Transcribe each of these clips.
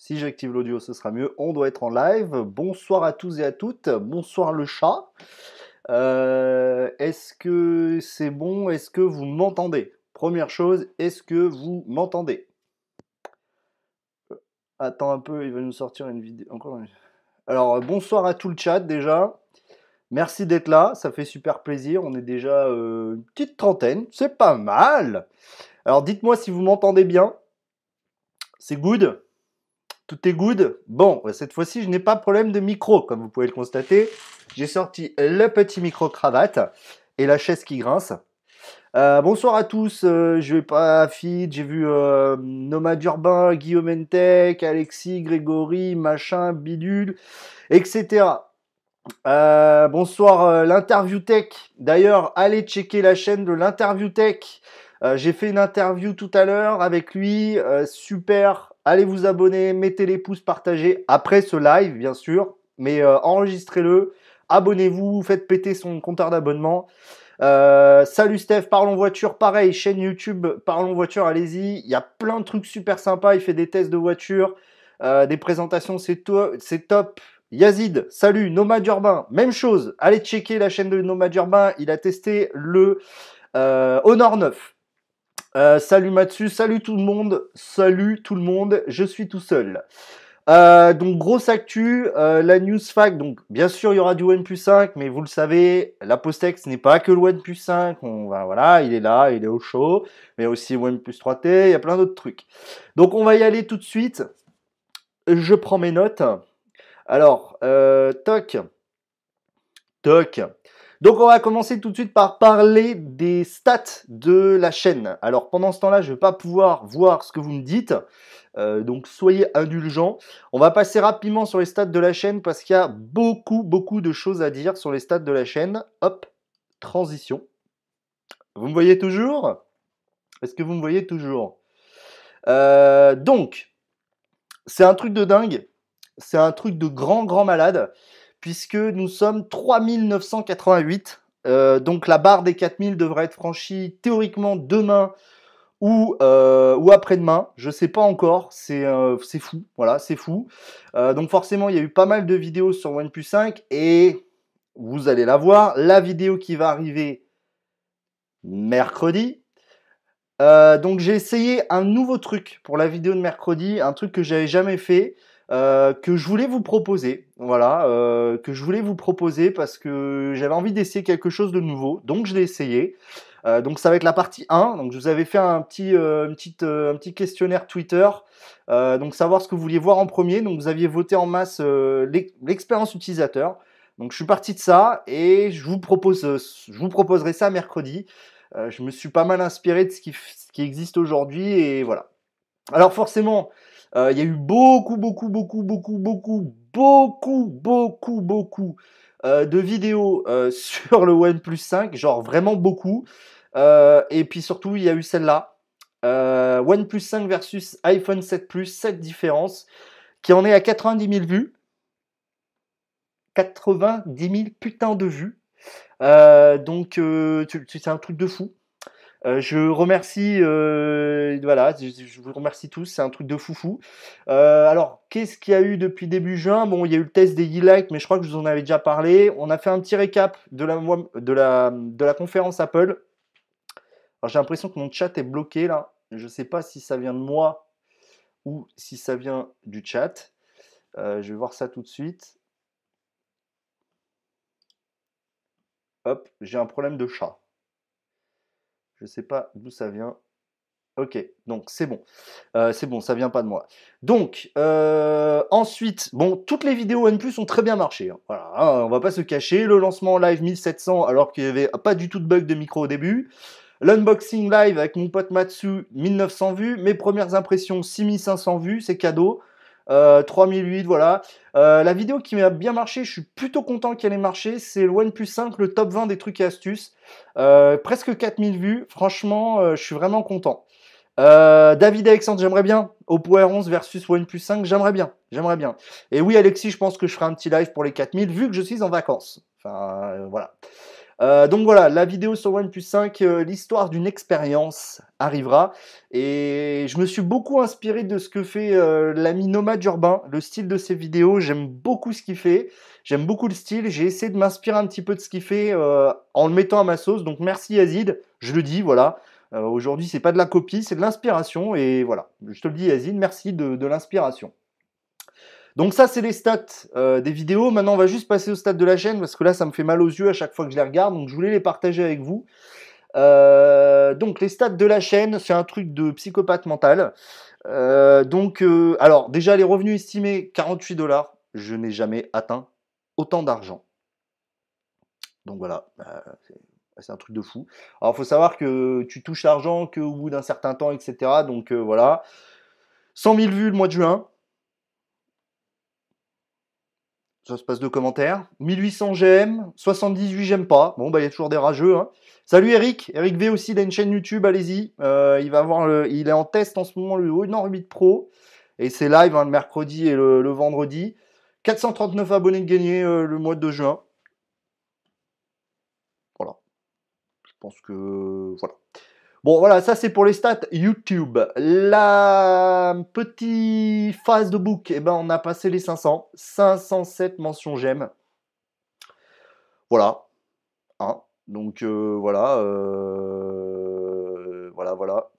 Si j'active l'audio, ce sera mieux. On doit être en live. Bonsoir à tous et à toutes. Bonsoir le chat. Euh, est-ce que c'est bon? Est-ce que vous m'entendez? Première chose, est-ce que vous m'entendez? Attends un peu, il va nous sortir une vidéo. Alors, bonsoir à tout le chat déjà. Merci d'être là, ça fait super plaisir. On est déjà euh, une petite trentaine, c'est pas mal. Alors, dites-moi si vous m'entendez bien. C'est good? Tout est good Bon, cette fois-ci, je n'ai pas de problème de micro, comme vous pouvez le constater. J'ai sorti le petit micro-cravate et la chaise qui grince. Euh, bonsoir à tous, euh, je vais pas feed, j'ai vu euh, Nomad Guillaume Entech, Alexis, Grégory, machin, bidule, etc. bonsoir l'interview tech. D'ailleurs, allez checker la chaîne de l'interview tech. j'ai fait une interview tout à l'heure avec lui, super. Allez vous abonner, mettez les pouces, partagez après ce live, bien sûr, mais enregistrez-le, abonnez-vous, faites péter son compteur d'abonnement. Euh, salut Steph, parlons voiture, pareil, chaîne YouTube, parlons voiture, allez-y. Il y a plein de trucs super sympas. Il fait des tests de voiture, euh, des présentations, c'est top. Yazid, salut, Nomad Urbain, même chose. Allez checker la chaîne de Nomad Urbain. Il a testé le euh, Honor 9. Salut Matsu, salut tout le monde, salut tout le monde, je suis tout seul. Euh, donc grosse actu, euh, la news fact. Donc bien sûr il y aura du OnePlus 5, mais vous le savez, la Postex n'est pas que le OnePlus 5. On va voilà, il est là, il est au show, mais aussi OnePlus 3T. Il y a plein d'autres trucs. Donc on va y aller tout de suite. Je prends mes notes. Alors euh, toc, toc. Donc on va commencer tout de suite par parler des stats de la chaîne. Alors pendant ce temps-là, je ne vais pas pouvoir voir ce que vous me dites. Euh, donc soyez indulgents. On va passer rapidement sur les stats de la chaîne parce qu'il y a beaucoup, beaucoup de choses à dire sur les stats de la chaîne. Hop, transition. Vous me voyez toujours? Est-ce que vous me voyez toujours? Euh, Donc, c'est un truc de dingue. C'est un truc de grand, grand malade. Puisque nous sommes 3988. Euh, donc la barre des 4000 devrait être franchie théoriquement demain ou, euh, après-demain, je sais pas encore, c'est euh, fou, voilà, c'est fou. Donc forcément, il y a eu pas mal de vidéos sur OnePlus 5 et vous allez la voir, la vidéo qui va arriver mercredi. donc j'ai essayé un nouveau truc pour la vidéo de mercredi, un truc que j'avais jamais fait, que je voulais vous proposer, voilà, que je voulais vous proposer parce que j'avais envie d'essayer quelque chose de nouveau, donc je l'ai essayé. Euh, donc ça va être la partie 1. Donc je vous avais fait un petit, euh, euh, un petit questionnaire Twitter. donc savoir ce que vous vouliez voir en premier. Donc vous aviez voté en masse l'expérience utilisateur. Donc je suis parti de ça et je vous propose, je vous proposerai ça mercredi. je me suis pas mal inspiré de ce qui, ce qui existe aujourd'hui et voilà. Alors forcément, il y a eu beaucoup, beaucoup, beaucoup, beaucoup, beaucoup, beaucoup, beaucoup, beaucoup euh, de vidéos euh, sur le OnePlus 5, genre vraiment beaucoup. Euh, et puis surtout, il y a eu celle-là. OnePlus 5 versus iPhone 7 Plus, cette différence, qui en est à 90 000 vues. 90 000 putains de vues. donc, c'est un truc de fou. Euh, je remercie, euh, voilà, je, vous remercie tous, c'est un truc de foufou. Euh, alors, qu'est-ce qu'il y a eu depuis début juin? Bon, il y a eu le test des e-like, mais je crois que je vous en avais déjà parlé. On a fait un petit récap de la, de la, de la conférence Apple. Alors, j'ai l'impression que mon chat est bloqué là. Je ne sais pas si ça vient de moi ou si ça vient du chat. je vais voir ça tout de suite. Hop, j'ai un problème de chat. Je ne sais pas d'où ça vient. Ok, donc c'est bon. Euh, c'est bon, ça vient pas de moi. Donc, euh, ensuite, bon, toutes les vidéos OnePlus ont très bien marché. Hein. Voilà, hein, on va pas se cacher. Le lancement live 1700 alors qu'il n'y avait pas du tout de bug de micro au début. L'unboxing live avec mon pote Matsu, 1900 vues. Mes premières impressions, 6500 vues, c'est cadeau. 3008, euh, voilà. Euh, la vidéo qui m'a bien marché, je suis plutôt content qu'elle ait marché, c'est le OnePlus 5, le top 20 des trucs et astuces. Euh, presque 4000 vues, franchement, je suis vraiment content. David Alexandre, j'aimerais bien. Oppo R11 versus OnePlus 5, j'aimerais bien. J'aimerais bien. Et oui, Alexis, je pense que je ferai un petit live pour les 4000 vu que je suis en vacances. Enfin, voilà. Euh, donc voilà, la vidéo sur OnePlus 5, euh, l'histoire d'une expérience arrivera. Et je me suis beaucoup inspiré de ce que fait euh, l'ami Nomade Urbain, le style de ses vidéos. J'aime beaucoup ce qu'il fait. J'aime beaucoup le style. J'ai essayé de m'inspirer un petit peu de ce qu'il fait en le mettant à ma sauce. Donc merci Yazid, je le dis, voilà. Aujourd'hui, c'est pas de la copie, c'est de l'inspiration. Et voilà, je te le dis Yazid, merci de l'inspiration. Donc ça, c'est les stats euh, des vidéos. Maintenant, on va juste passer au stade de la chaîne parce que là, ça me fait mal aux yeux à chaque fois que je les regarde. Donc je voulais les partager avec vous. Euh, donc les stats de la chaîne, c'est un truc de psychopathe mental. Euh, donc, alors déjà les revenus estimés 48 dollars. Je n'ai jamais atteint autant d'argent. Donc voilà, c'est un truc de fou. Alors il faut savoir que tu touches l'argent qu'au bout d'un certain temps, etc. Donc voilà. 100 000 vues le mois de juin, ça se passe de commentaires. 1800 j'aime, 78 j'aime pas. Bon, bah, il y a toujours des rageux. Hein. Salut Eric. Eric V aussi, il a une chaîne YouTube, allez-y. Euh, il va avoir le, il est en test en ce moment le Honor 8 Pro. Et c'est live hein, le mercredi et le, vendredi. 439 abonnés gagnés euh, le mois de juin. Voilà. Je pense que. Voilà. Bon, voilà, ça c'est pour les stats YouTube. La petite phase de book, eh ben, on a passé les 500. 507 mentions j'aime. Voilà. Hein. Donc euh, voilà. Euh, voilà, voilà.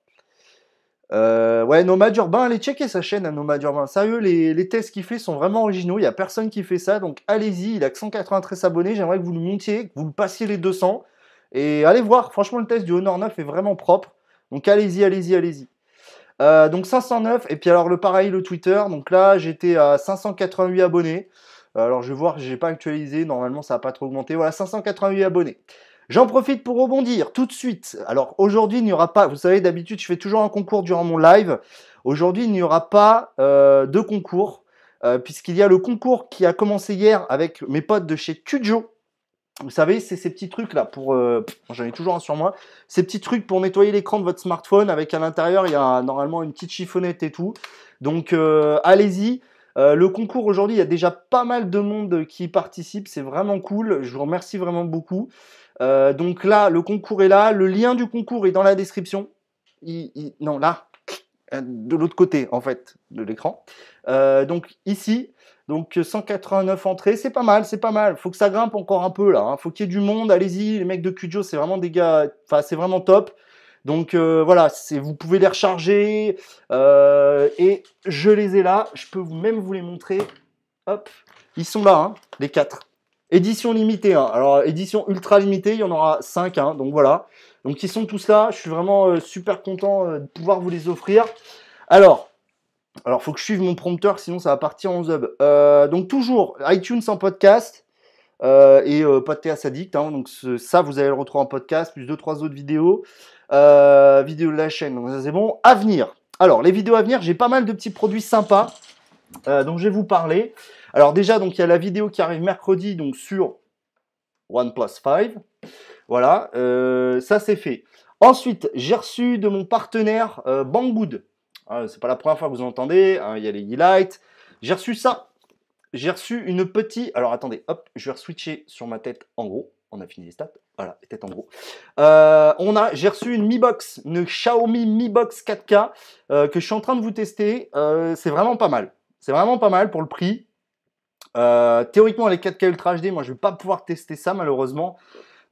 Euh, ouais, Nomad Urbain, allez checker sa chaîne à Nomad Urbain. Sérieux, les, les tests qu'il fait sont vraiment originaux. Il n'y a personne qui fait ça. Donc allez-y, il a que 193 abonnés. J'aimerais que vous le montiez, que vous le passiez les 200. Et allez voir, franchement, le test du Honor 9 est vraiment propre. Donc allez-y, allez-y, allez-y. Euh, donc 509, et puis alors le pareil, le Twitter. Donc là, j'étais à 588 abonnés. Euh, alors je vais voir, j'ai pas actualisé, normalement ça n'a pas trop augmenté. Voilà, 588 abonnés. J'en profite pour rebondir tout de suite. Alors aujourd'hui, il n'y aura pas, vous savez, d'habitude, je fais toujours un concours durant mon live. Aujourd'hui, il n'y aura pas euh, de concours, puisqu'il y a le concours qui a commencé hier avec mes potes de chez Kujo. Vous savez, c'est ces petits trucs là pour, euh, j'en ai toujours un sur moi, ces petits trucs pour nettoyer l'écran de votre smartphone avec à l'intérieur il y a normalement une petite chiffonnette et tout. Donc euh, allez-y. Euh, le concours aujourd'hui, il y a déjà pas mal de monde qui participe, c'est vraiment cool. Je vous remercie vraiment beaucoup. donc là, le concours est là, le lien du concours est dans la description. non, là, de l'autre côté en fait de l'écran. donc ici, donc 189 entrées, c'est pas mal, c'est pas mal. Faut que ça grimpe encore un peu là. Hein. Faut qu'il y ait du monde. Allez-y, les mecs de Kujo, c'est vraiment des gars. Enfin, c'est vraiment top. Donc euh, voilà, vous pouvez les recharger. Euh, et je les ai là. Je peux même vous les montrer. Hop, ils sont là, hein, les quatre. Édition limitée. Hein. Alors édition ultra limitée, il y en aura 5. donc voilà. Donc ils sont tous là. Je suis vraiment euh, super content de pouvoir vous les offrir. Alors, alors, faut que je suive mon prompteur, sinon ça va partir en zub. Euh, donc, toujours iTunes en podcast euh, et euh, Podcast Addict. Hein, donc, ça, vous allez le retrouver en podcast, plus deux, trois autres vidéos. Euh, vidéos de la chaîne, donc ça c'est bon. À. Alors, les vidéos à venir, j'ai pas mal de petits produits sympas dont je vais vous parler. Alors, déjà, donc il y a la vidéo qui arrive mercredi donc sur OnePlus 5. Voilà, ça c'est fait. Ensuite, j'ai reçu de mon partenaire Banggood. Ah, c'est pas la première fois que vous entendez. Hein, il y a les e-lights. J'ai reçu ça. J'ai reçu une petite. Alors attendez, hop, je vais switcher sur ma tête en gros. On a fini les stats. Voilà, les têtes en gros. Euh, on a, j'ai reçu une Mi Box, une Xiaomi Mi Box 4K euh, que je suis en train de vous tester. Euh, c'est vraiment pas mal. C'est vraiment pas mal pour le prix. théoriquement, les 4K Ultra HD, moi je vais pas pouvoir tester ça malheureusement.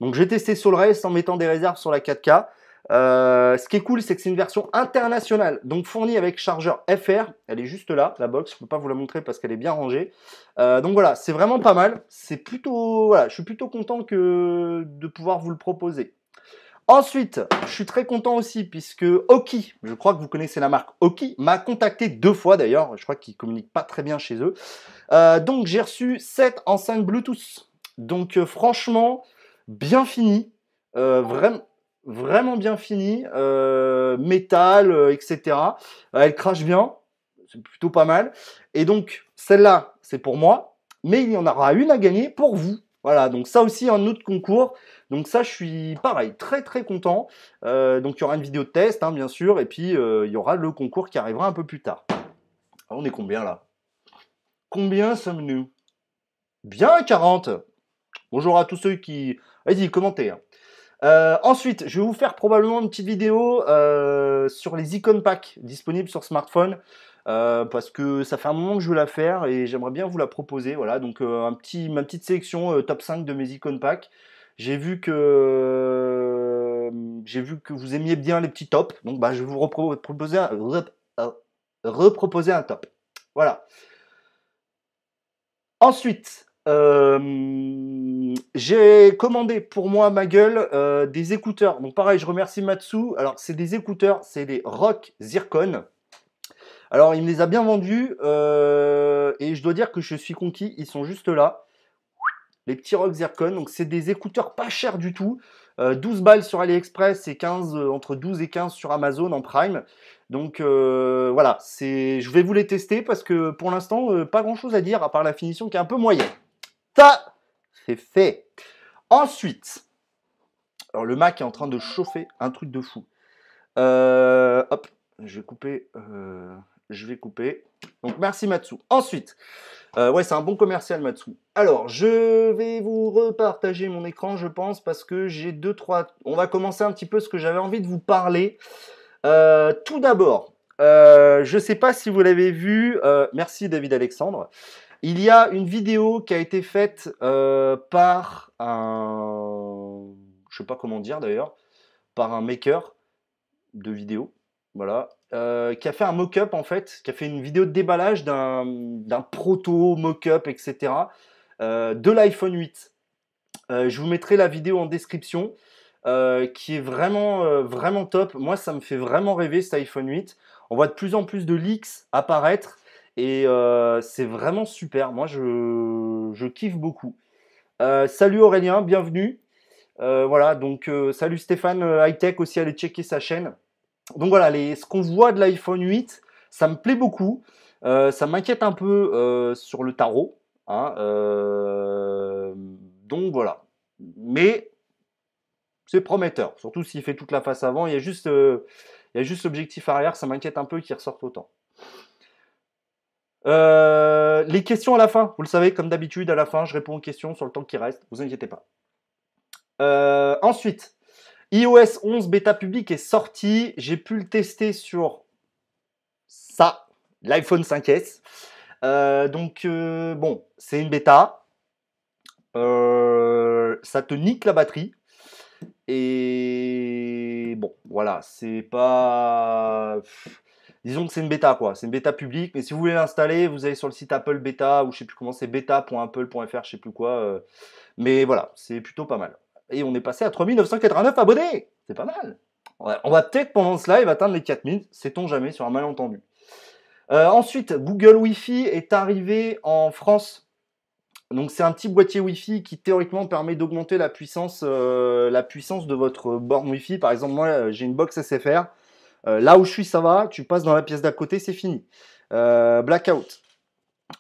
Donc je vais tester sur le reste en mettant des réserves sur la 4K. Euh, ce qui est cool, c'est que c'est une version internationale, donc fournie avec chargeur FR. Elle est juste là, la box. Je peux pas vous la montrer parce qu'elle est bien rangée. Euh, donc voilà, c'est vraiment pas mal. C'est plutôt, voilà, je suis plutôt content de pouvoir vous le proposer. Ensuite, je suis très content aussi puisque Oki, je crois que vous connaissez la marque Oki, m'a contacté deux fois d'ailleurs. Je crois qu'ils communiquent pas très bien chez eux. Euh, donc j'ai reçu 7 enceintes Bluetooth. Donc franchement, bien fini. vraiment vraiment bien fini, euh, métal, euh, etc. Elle crache bien, c'est plutôt pas mal. Et donc, celle-là, c'est pour moi, mais il y en aura une à gagner pour vous. Voilà, donc ça aussi, un autre concours. Donc ça, je suis pareil, très très content. Euh, donc il y aura une vidéo de test, hein, bien sûr, et puis il y aura le concours qui arrivera un peu plus tard. on est combien là? Combien sommes-nous? Bien 40 Bonjour à tous ceux qui... Vas-y, commentez. Hein. Euh, ensuite, je vais vous faire probablement une petite vidéo euh, sur les icon packs disponibles sur smartphone. Euh, parce que ça fait un moment que je veux la faire et j'aimerais bien vous la proposer. Voilà, donc un petit, ma petite sélection top 5 de mes icon packs. J'ai vu que j'ai vu que vous aimiez bien les petits tops, donc bah, je vais vous reproposer un, un top. Voilà. Ensuite, euh, j'ai commandé pour moi, ma gueule, euh, des écouteurs. Donc pareil, je remercie Matsu. Alors c'est des écouteurs, c'est des Rock Zircon. Alors il me les a bien vendus euh, et je dois dire que je suis conquis. Ils sont juste là. Les petits Rock Zircon. Donc c'est des écouteurs pas chers du tout. 12 balles sur AliExpress et 15 entre 12 et 15 sur Amazon en Prime. Donc voilà, je vais vous les tester parce que pour l'instant, pas grand chose à dire à part la finition qui est un peu moyenne. Ça, fait. Ensuite, alors le Mac est en train de chauffer un truc de fou. Euh, hop, je vais couper. Euh, je vais couper. Donc merci Matsu. Ensuite, euh, ouais, c'est un bon commercial Matsu. Alors, je vais vous repartager mon écran, je pense, parce que j'ai deux, trois. On va commencer un petit peu ce que j'avais envie de vous parler. tout d'abord, je ne sais pas si vous l'avez vu. merci David Alexandre. Il y a une vidéo qui a été faite euh, par un, je sais pas comment dire d'ailleurs, par un maker de vidéos, voilà, euh, qui a fait un mock-up en fait, qui a fait une vidéo de déballage d'un proto mock-up, etc. Euh, de l'iPhone 8. je vous mettrai la vidéo en description, qui est vraiment vraiment top. Moi, ça me fait vraiment rêver cet iPhone 8. On voit de plus en plus de leaks apparaître. Et euh, c'est vraiment super. Moi, je, kiffe beaucoup. Euh, salut Aurélien, bienvenue. Euh, voilà, donc salut Stéphane Hightech aussi, allez checker sa chaîne. Donc voilà, ce qu'on voit de l'iPhone 8, ça me plaît beaucoup. ça m'inquiète un peu sur le tarot. Hein, donc voilà. Mais c'est prometteur, surtout s'il fait toute la face avant. Il y a juste, il y juste l'objectif arrière, ça m'inquiète un peu qu'il ressorte autant. Euh, les questions à la fin, vous le savez, comme d'habitude, à la fin, je réponds aux questions sur le temps qui reste, vous inquiétez pas. Euh, ensuite, iOS 11 bêta public est sorti, j'ai pu le tester sur ça, l'iPhone 5S. Euh, donc, bon, c'est une bêta. ça te nique la batterie. Et bon, voilà, c'est pas disons que c'est une bêta quoi, c'est une bêta publique, mais si vous voulez l'installer, vous allez sur le site Apple Beta ou je sais plus comment c'est beta.apple.fr, je sais plus quoi. Euh, mais voilà, c'est plutôt pas mal. Et on est passé à 3989 abonnés, c'est pas mal. on va peut-être pendant ce live atteindre les 4000, sait-on jamais sur un malentendu. Euh, ensuite, Google Wi-Fi est arrivé en France. Donc c'est un petit boîtier Wi-Fi qui théoriquement permet d'augmenter la puissance, euh, la puissance de votre borne Wi-Fi. Par exemple, moi j'ai une box SFR. Euh, là où je suis, ça va. Tu passes dans la pièce d'à côté, c'est fini. Euh, blackout.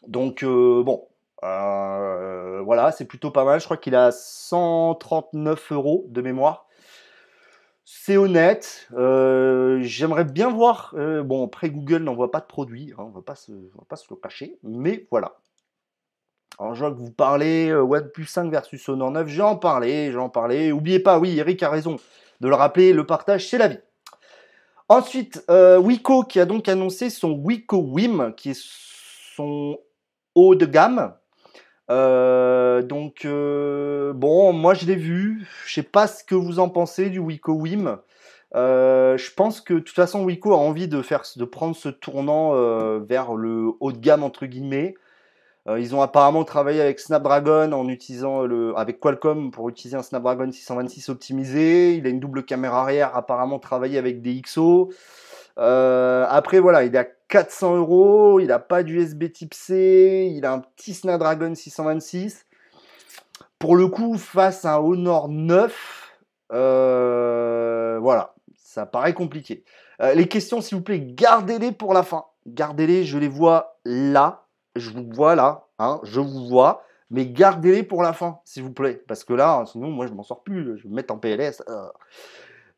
Donc, euh, bon, voilà, c'est plutôt pas mal. Je crois qu'il a 139 euros de mémoire. C'est honnête. J'aimerais bien voir. bon, après, Google n'envoie pas de produits. Hein, on ne va pas se le cacher. Mais voilà. Alors, je vois que vous parlez OnePlus 5 versus Honor 9. J'en parlais, j'en parlais. Oubliez pas, oui, Eric a raison de le rappeler. Le partage, c'est la vie. Ensuite, euh, Wiko qui a donc annoncé son Wiko Wim, qui est son haut de gamme. Euh, donc, euh, bon, moi je l'ai vu. Je sais pas ce que vous en pensez du Wiko Wim. je pense que de toute façon, Wiko a envie de, de prendre ce tournant vers le haut de gamme, entre guillemets. Euh, ils ont apparemment travaillé avec Snapdragon en utilisant le, avec Qualcomm pour utiliser un Snapdragon 626 optimisé. Il a une double caméra arrière, apparemment travaillé avec des XO. Euh, après voilà, il est à 400 euros, il n'a pas d'USB Type C, il a un petit Snapdragon 626. Pour le coup, face à un Honor 9, euh, voilà, ça paraît compliqué. les questions, s'il vous plaît, gardez-les pour la fin. Gardez-les, je les vois là je vous vois là, hein, je vous vois, mais gardez-les pour la fin, s'il vous plaît, parce que là, sinon, moi, je m'en sors plus, je vais me mettre en PLS. Euh.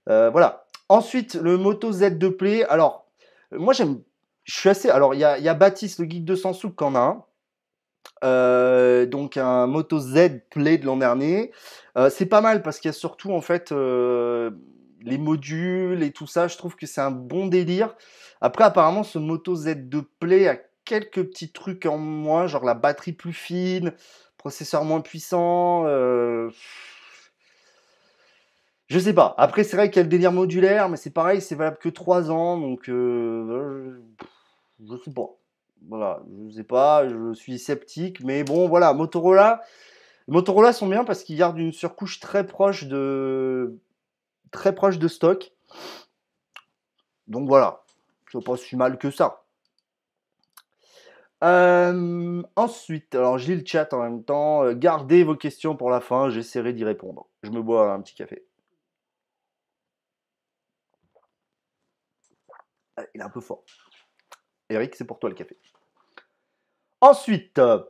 Euh, voilà. Ensuite, le Moto Z2 Play. Alors, moi, j'aime, je suis assez. Alors, il y a, Baptiste, le geek de Sansouk, qui en a un. Euh, donc un Moto Z Play de l'an dernier. C'est pas mal parce qu'il y a surtout en fait les modules et tout ça. Je trouve que c'est un bon délire. Après, apparemment, ce Moto Z2 Play a quelques petits trucs en moins, genre la batterie plus fine, processeur moins puissant. Je sais pas. Après, c'est vrai qu'il y a le délire modulaire, mais c'est pareil, c'est valable que 3 ans, donc je sais pas. Voilà, je sais pas, je suis sceptique, mais bon, voilà, Motorola, Motorola sont bien parce qu'ils gardent une surcouche très proche de très proche de stock. Donc voilà, c'est pas si mal que ça. Ensuite, alors j'ai le chat en même temps. Euh, gardez vos questions pour la fin, j'essaierai d'y répondre. Je me bois un petit café. Ah, il est un peu fort. Eric, c'est pour toi le café. Ensuite, euh,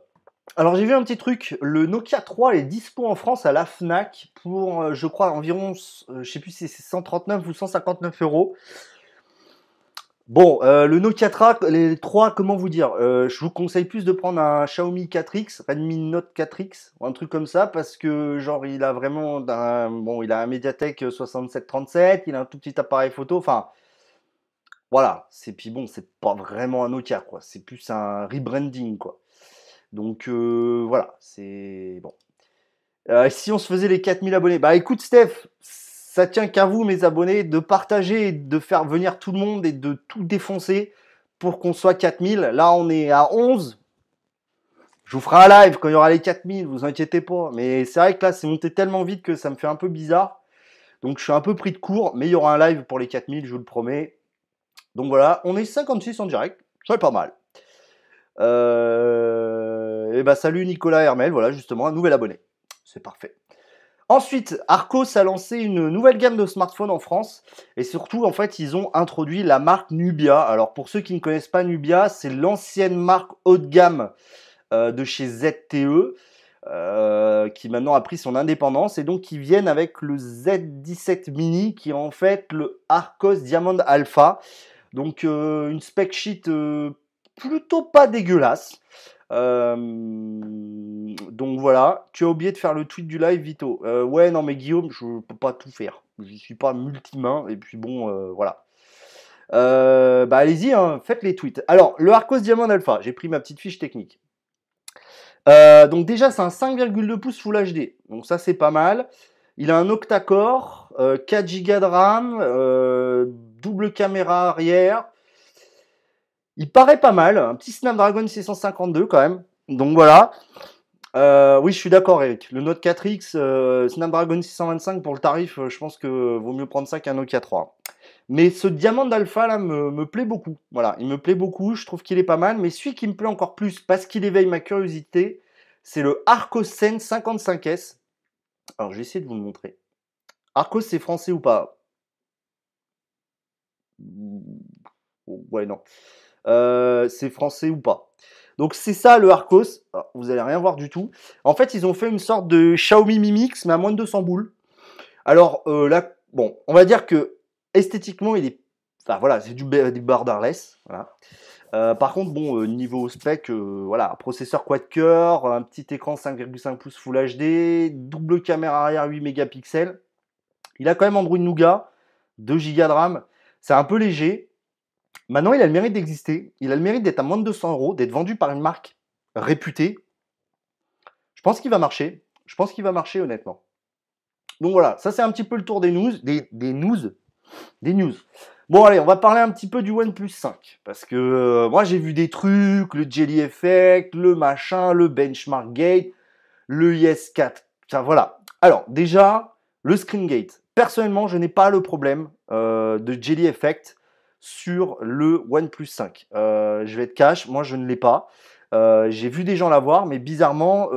alors j'ai vu un petit truc, le Nokia 3 est dispo en France à la Fnac pour, euh, je crois, environ, je sais plus si c'est 139 ou 159 euros. Bon, le Nokia 3, les 3, comment vous dire Je vous conseille plus de prendre un Xiaomi 4X, Redmi Note 4X, ou un truc comme ça, parce que genre il a vraiment un, bon, il a un Mediatek 6737, il a un tout petit appareil photo, enfin, voilà, c'est puis bon, c'est pas vraiment un Nokia quoi, c'est plus un rebranding quoi. Donc euh, voilà, c'est bon. Euh, si on se faisait les 4000 abonnés, bah écoute Steph, ça tient qu'à vous mes abonnés de partager, de faire venir tout le monde et de tout défoncer pour qu'on soit 4000. Là on est à 11. Je vous ferai un live quand il y aura les 4000, vous inquiétez pas. Mais c'est vrai que là c'est monté tellement vite que ça me fait un peu bizarre. Donc je suis un peu pris de court, mais il y aura un live pour les 4000, je vous le promets. Donc voilà, on est 56 en direct, c'est pas mal. Euh, et bah salut Nicolas Hermel, voilà justement un nouvel abonné. C'est parfait. Ensuite, Arcos a lancé une nouvelle gamme de smartphones en France et surtout en fait ils ont introduit la marque Nubia. Alors pour ceux qui ne connaissent pas Nubia, c'est l'ancienne marque haut de gamme euh, de chez ZTE. Euh, qui maintenant a pris son indépendance et donc qui viennent avec le Z17 Mini qui est en fait le Arcos Diamond Alpha donc euh, une spec sheet plutôt pas dégueulasse. Euh, donc voilà, tu as oublié de faire le tweet du live, Vito. ouais, non, mais Guillaume, je peux pas tout faire. Je suis pas multimain. Et puis bon, voilà. bah allez-y, hein, faites les tweets. Alors, le Arcos Diamond Alpha, j'ai pris ma petite fiche technique. donc déjà, c'est un 5,2 pouces Full HD. Donc ça, c'est pas mal. Il a un octa-core, 4 Go de RAM, double caméra arrière. Il paraît pas mal, un petit Snapdragon 652 quand même. Donc voilà. Euh, oui, je suis d'accord Eric. Le Note 4X, euh, Snapdragon 625 pour le tarif, euh, je pense que vaut mieux prendre ça qu'un Nokia 3. Mais ce diamant d'alpha là me, plaît beaucoup. Voilà, il me plaît beaucoup, je trouve qu'il est pas mal. Mais celui qui me plaît encore plus parce qu'il éveille ma curiosité, c'est le Arcos Sen 55S. Alors je vais essayer de vous le montrer. Arcos c'est français ou pas? Ouais, non. Euh, c'est français ou pas. Donc c'est ça le Arcos. Ah, vous allez rien voir du tout. En fait, ils ont fait une sorte de Xiaomi Mi Mix, mais à moins de 200 boules. Alors euh, là, bon, on va dire que esthétiquement, il est. Voilà, c'est du, du borderless. Euh, par contre, bon, niveau spec, voilà, processeur quad-core, un petit écran 5,5 pouces Full HD, double caméra arrière 8 mégapixels. Il a quand même Android Nougat, 2 Go de RAM. C'est un peu léger. Maintenant, il a le mérite d'exister. Il a le mérite d'être à moins de 200 euros, d'être vendu par une marque réputée. Je pense qu'il va marcher. Je pense qu'il va marcher, honnêtement. Donc voilà, ça c'est un petit peu le tour des news. Des, news. Des news. Bon, allez, on va parler un petit peu du OnePlus 5. Parce que euh, moi, j'ai vu des trucs, le Jelly Effect, le machin, le Benchmark Gate, le IS4. Ça, voilà. Alors, déjà, le Screen Gate. Personnellement, je n'ai pas le problème euh, de Jelly Effect sur le OnePlus 5. Euh, je vais être cash, moi je ne l'ai pas. Euh, j'ai vu des gens l'avoir, mais bizarrement,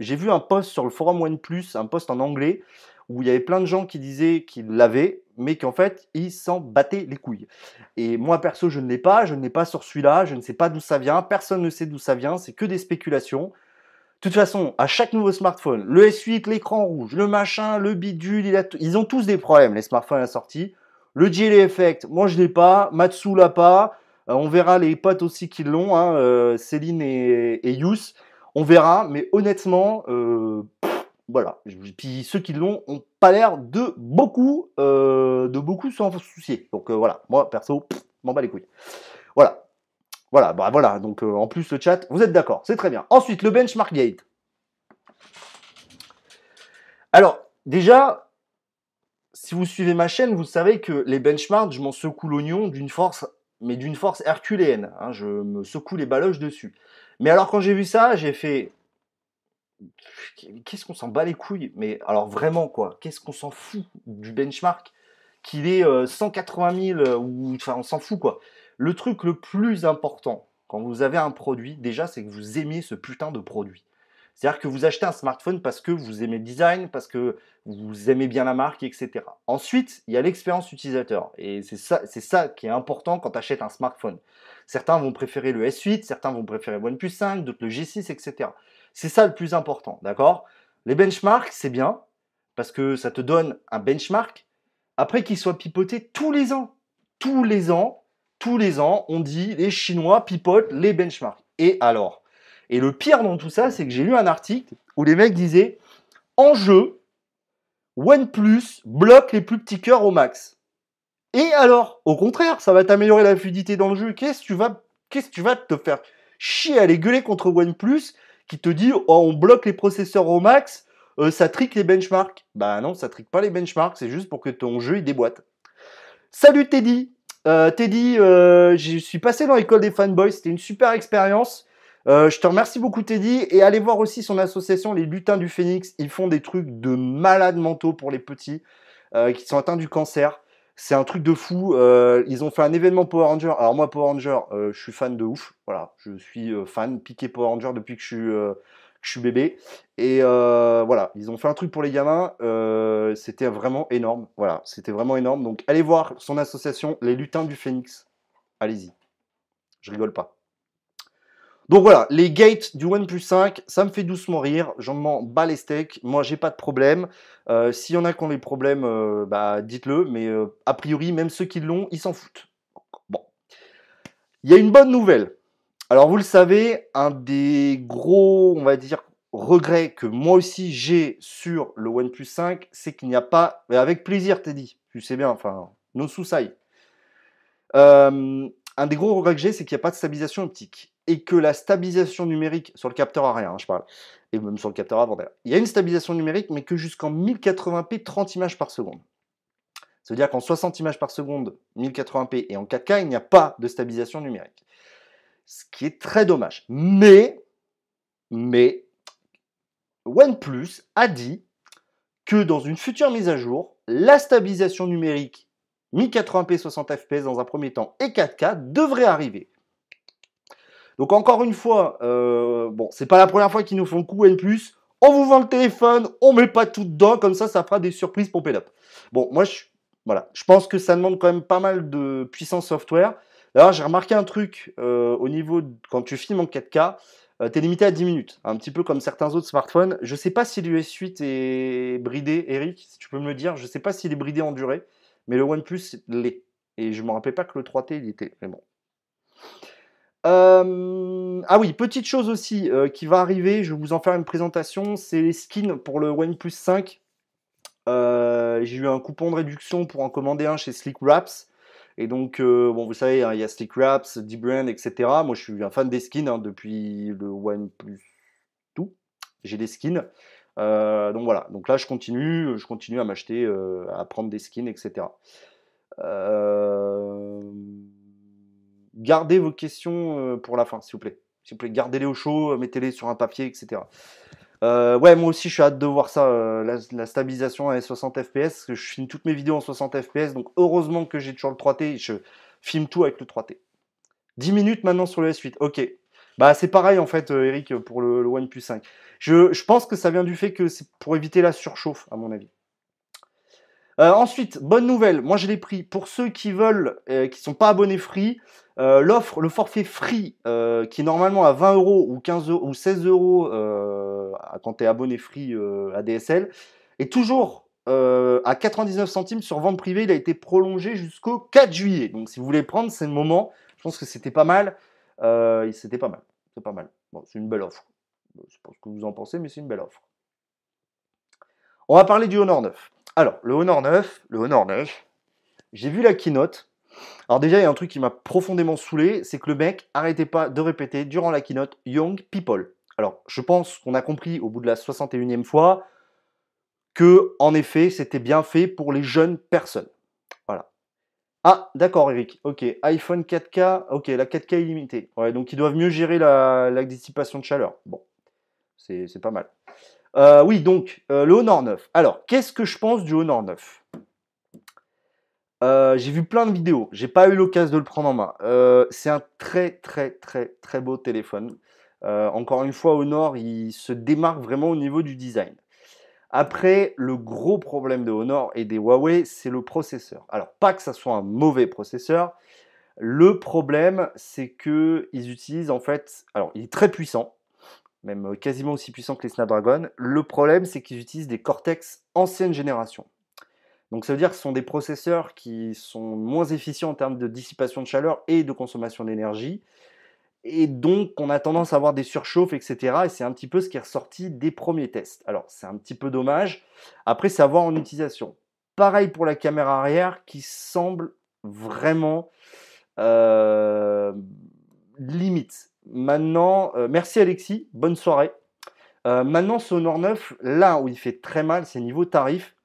j'ai vu un post sur le forum OnePlus, un post en anglais, où il y avait plein de gens qui disaient qu'ils l'avaient, mais qu'en fait, ils s'en battaient les couilles. Et moi, perso, je ne l'ai pas, je ne l'ai pas sur celui-là, je ne sais pas d'où ça vient, personne ne sait d'où ça vient, c'est que des spéculations. De toute façon, à chaque nouveau smartphone, le S8, l'écran rouge, le machin, le bidule, ils ont tous des problèmes, les smartphones à la sortie. Le GL Effect, moi je l'ai pas, Matsu l'a pas, on verra les potes aussi qui l'ont, hein, Céline et, Yous. On verra, mais honnêtement, voilà. Puis ceux qui l'ont ont pas l'air de beaucoup, de beaucoup s'en soucier. Donc voilà, moi perso, m'en bats les couilles. Voilà. Voilà, bah voilà. Donc en plus le chat, vous êtes d'accord, c'est très bien. Ensuite, le benchmark gate. Alors, déjà, si vous suivez ma chaîne, vous savez que les benchmarks, je m'en secoue l'oignon d'une force, mais d'une force herculéenne. Hein, je me secoue les baloches dessus. Mais alors, quand j'ai vu ça, j'ai fait. Qu'est-ce qu'on s'en bat les couilles? Mais alors, vraiment, quoi Qu'est-ce qu'on s'en fout du benchmark? Qu'il est 180 euh, 000 ou. Enfin, on s'en fout, quoi. Le truc le plus important quand vous avez un produit, déjà, c'est que vous aimez ce putain de produit. C'est-à-dire que vous achetez un smartphone parce que vous aimez le design, parce que vous aimez bien la marque, etc. Ensuite, il y a l'expérience utilisateur. Et c'est ça, qui est important quand tu achètes un smartphone. Certains vont préférer le S8, certains vont préférer OnePlus 5, d'autres le G6, etc. C'est ça le plus important, d'accord? Les benchmarks, c'est bien, parce que ça te donne un benchmark, après qu'il soit pipoté tous les ans. Tous les ans, tous les ans, on dit les Chinois pipotent les benchmarks. Et alors? Et le pire dans tout ça, c'est que j'ai lu un article où les mecs disaient en jeu, OnePlus bloque les plus petits cœurs au max. Et alors, au contraire, ça va t'améliorer la fluidité dans le jeu. Qu'est-ce que tu vas, qu'est-ce que tu vas te faire chier à aller gueuler contre OnePlus qui te dit oh, on bloque les processeurs au max, euh, ça trique les benchmarks. Bah non, ça trique pas les benchmarks, c'est juste pour que ton jeu il déboîte. Salut Teddy. Euh, Teddy, euh, je suis passé dans l'école des fanboys, c'était une super expérience. Euh, je te remercie beaucoup Teddy et allez voir aussi son association Les Lutins du Phénix. Ils font des trucs de malades mentaux pour les petits euh, qui sont atteints du cancer. C'est un truc de fou. Euh, ils ont fait un événement Power Ranger. Alors moi Power Ranger, je suis fan de ouf. Voilà, je suis fan piqué Power Ranger depuis que je suis, je suis bébé. Et voilà, ils ont fait un truc pour les gamins. c'était vraiment énorme. Voilà, c'était vraiment énorme. Donc allez voir son association Les Lutins du Phénix. Allez-y. Je rigole pas. Donc voilà, les gates du OnePlus 5, ça me fait doucement rire, j'en m'en bats les steaks, moi j'ai pas de problème. Euh, s'il y en a qui ont des problèmes, euh, bah, dites-le, mais euh, a priori, même ceux qui l'ont, ils s'en foutent. Bon. Il y a une bonne nouvelle. Alors vous le savez, un des gros, on va dire, regrets que moi aussi j'ai sur le OnePlus 5, c'est qu'il n'y a pas, mais avec plaisir, t'es dit, tu sais bien, enfin, nos Euh, un des gros regrets que j'ai, c'est qu'il n'y a pas de stabilisation optique et que la stabilisation numérique sur le capteur arrière, hein, je parle, et même sur le capteur avant d'ailleurs, il y a une stabilisation numérique, mais que jusqu'en 1080p, 30 images par seconde. Ça veut dire qu'en 60 images par seconde, 1080p et en 4K, il n'y a pas de stabilisation numérique. Ce qui est très dommage. Mais, mais, OnePlus a dit que dans une future mise à jour, la stabilisation numérique 1080p 60 fps dans un premier temps et 4K devrait arriver. Donc encore une fois, euh, bon, c'est pas la première fois qu'ils nous font le coup N+. On vous vend le téléphone, on met pas tout dedans, comme ça, ça fera des surprises pour up. Bon, moi, je, voilà, je pense que ça demande quand même pas mal de puissance software. D'ailleurs, j'ai remarqué un truc euh, au niveau de, quand tu filmes en 4K, euh, tu es limité à 10 minutes, un petit peu comme certains autres smartphones. Je sais pas si l'US 8 est bridé, Eric, si tu peux me dire. Je sais pas s'il est bridé en durée, mais le OnePlus l'est. Et je me rappelais pas que le 3T il était. Mais bon. Euh, ah oui, petite chose aussi euh, qui va arriver, je vais vous en faire une présentation, c'est les skins pour le OnePlus 5. Euh, j'ai eu un coupon de réduction pour en commander un chez Slick Wraps. Et donc, bon, vous savez, hein, il y a Slick Wraps, D-Brand, etc. Moi, je suis un fan des skins hein, depuis le OnePlus tout. J'ai des skins. donc voilà, donc là, je continue, je continue à m'acheter, à prendre des skins, etc. gardez vos questions euh, pour la fin, s'il vous plaît. S'il vous plaît, gardez-les au chaud, euh, mettez-les sur un papier, etc. Euh, ouais, moi aussi, je suis hâte de voir ça, la, stabilisation à 60 fps, je filme toutes mes vidéos en 60 fps, donc heureusement que j'ai toujours le 3T, je filme tout avec le 3T. 10 minutes maintenant sur le S8, ok. Bah c'est pareil en fait, Eric, pour le, le OnePlus 5. Je, je, pense que ça vient du fait que c'est pour éviter la surchauffe, à mon avis. Ensuite, bonne nouvelle, moi je l'ai pris. Pour ceux qui veulent, qui ne sont pas abonnés free, euh, l'offre, le forfait free, euh, qui est normalement à 20 euros ou 15 ou 16 euros euh, quand tu es abonné free à DSL, est toujours à 99 centimes sur vente privée. Il a été prolongé jusqu'au 4 juillet. Donc si vous voulez prendre, c'est le moment. Je pense que c'était pas mal. Euh, c'était pas mal. C'est pas mal. Bon, c'est une belle offre. Je sais pas ce que vous en pensez, mais c'est une belle offre. On va parler du Honor 9. Alors, le Honor 9, le Honor 9, j'ai vu la keynote. Alors déjà, il y a un truc qui m'a profondément saoulé, c'est que le mec arrêtait pas de répéter durant la keynote Young People. Alors, je pense qu'on a compris au bout de la 61e fois que, en effet, c'était bien fait pour les jeunes personnes. Voilà. Ah, d'accord, Eric. Ok, iPhone 4K. Ok, la 4K illimitée. Ouais, donc ils doivent mieux gérer la, dissipation de chaleur. Bon, c'est pas mal. Euh, oui, donc, euh, le Honor 9. Alors, qu'est-ce que je pense du Honor 9 euh, J'ai vu plein de vidéos. J'ai pas eu l'occasion de le prendre en main. c'est un très, très, très, très beau téléphone. encore une fois, Honor, il se démarque vraiment au niveau du design. Après, le gros problème de Honor et des Huawei, c'est le processeur. Alors, pas que ça soit un mauvais processeur. Le problème, c'est qu'ils utilisent en fait. Alors, il est très puissant même euh, quasiment aussi puissant que les Snapdragon. Le problème, c'est qu'ils utilisent des Cortex ancienne génération. Donc ça veut dire que ce sont des processeurs qui sont moins efficients en termes de dissipation de chaleur et de consommation d'énergie. Et donc on a tendance à avoir des surchauffes, etc. Et c'est un petit peu ce qui est ressorti des premiers tests. Alors c'est un petit peu dommage. Après, c'est à en utilisation. Pareil pour la caméra arrière qui semble vraiment euh, limite. Maintenant, euh, merci Alexis, bonne soirée. Euh, maintenant, ce Honor 9, là où il fait très mal, c'est niveau tarif.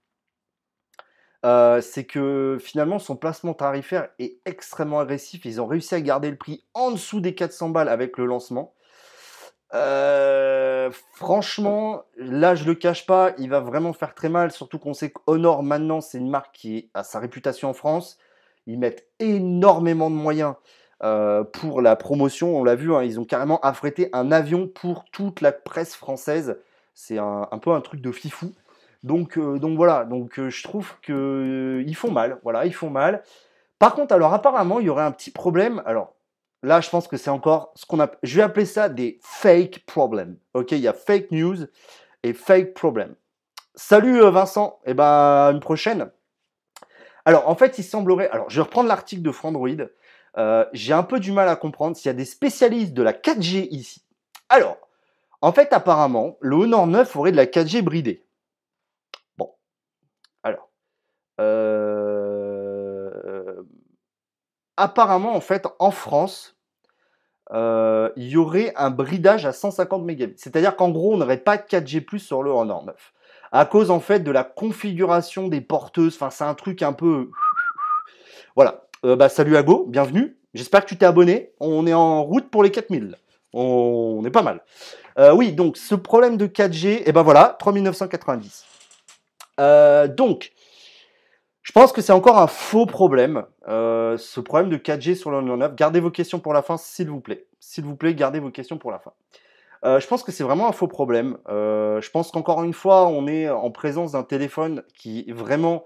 Euh, c'est que finalement, son placement tarifaire est extrêmement agressif. Ils ont réussi à garder le prix en dessous des 400 balles avec le lancement. franchement, là, je le cache pas, il va vraiment faire très mal. Surtout qu'on sait qu'Honor, maintenant, c'est une marque qui a sa réputation en France. Ils mettent énormément de moyens euh, pour la promotion. On l'a vu, hein, ils ont carrément affrété un avion pour toute la presse française. C'est un, peu un truc de fifou. Donc, euh, donc voilà, donc euh, je trouve qu'ils font mal. Voilà, ils font mal. Par contre, alors apparemment, il y aurait un petit problème. Alors là, je pense que c'est encore ce qu'on a. Je vais appeler ça des fake problems. Ok, il y a fake news et fake problem. Salut Vincent, et eh ben une prochaine. Alors en fait, il semblerait. Alors je vais reprendre l'article de Frandroid. Euh, j'ai un peu du mal à comprendre s'il y a des spécialistes de la 4G ici. Alors, en fait, apparemment, le Honor 9 aurait de la 4G bridée. Bon. Alors. Euh, apparemment, en fait, en France, euh, il y aurait un bridage à 150 mégabits. C'est-à-dire qu'en gros, on n'aurait pas de 4G sur le Honor 9. À cause, en fait, de la configuration des porteuses. Enfin, c'est un truc un peu... Voilà. Euh, bah, salut Ago, bienvenue. J'espère que tu t'es abonné. On est en route pour les 4000. On, est pas mal. Euh, oui, donc ce problème de 4G, et eh ben voilà, 3990. Euh, donc, je pense que c'est encore un faux problème, ce problème de 4G sur le 9. Gardez vos questions pour la fin, s'il vous plaît. S'il vous plaît, gardez vos questions pour la fin. je pense que c'est vraiment un faux problème. je pense qu'encore une fois, on est en présence d'un téléphone qui vraiment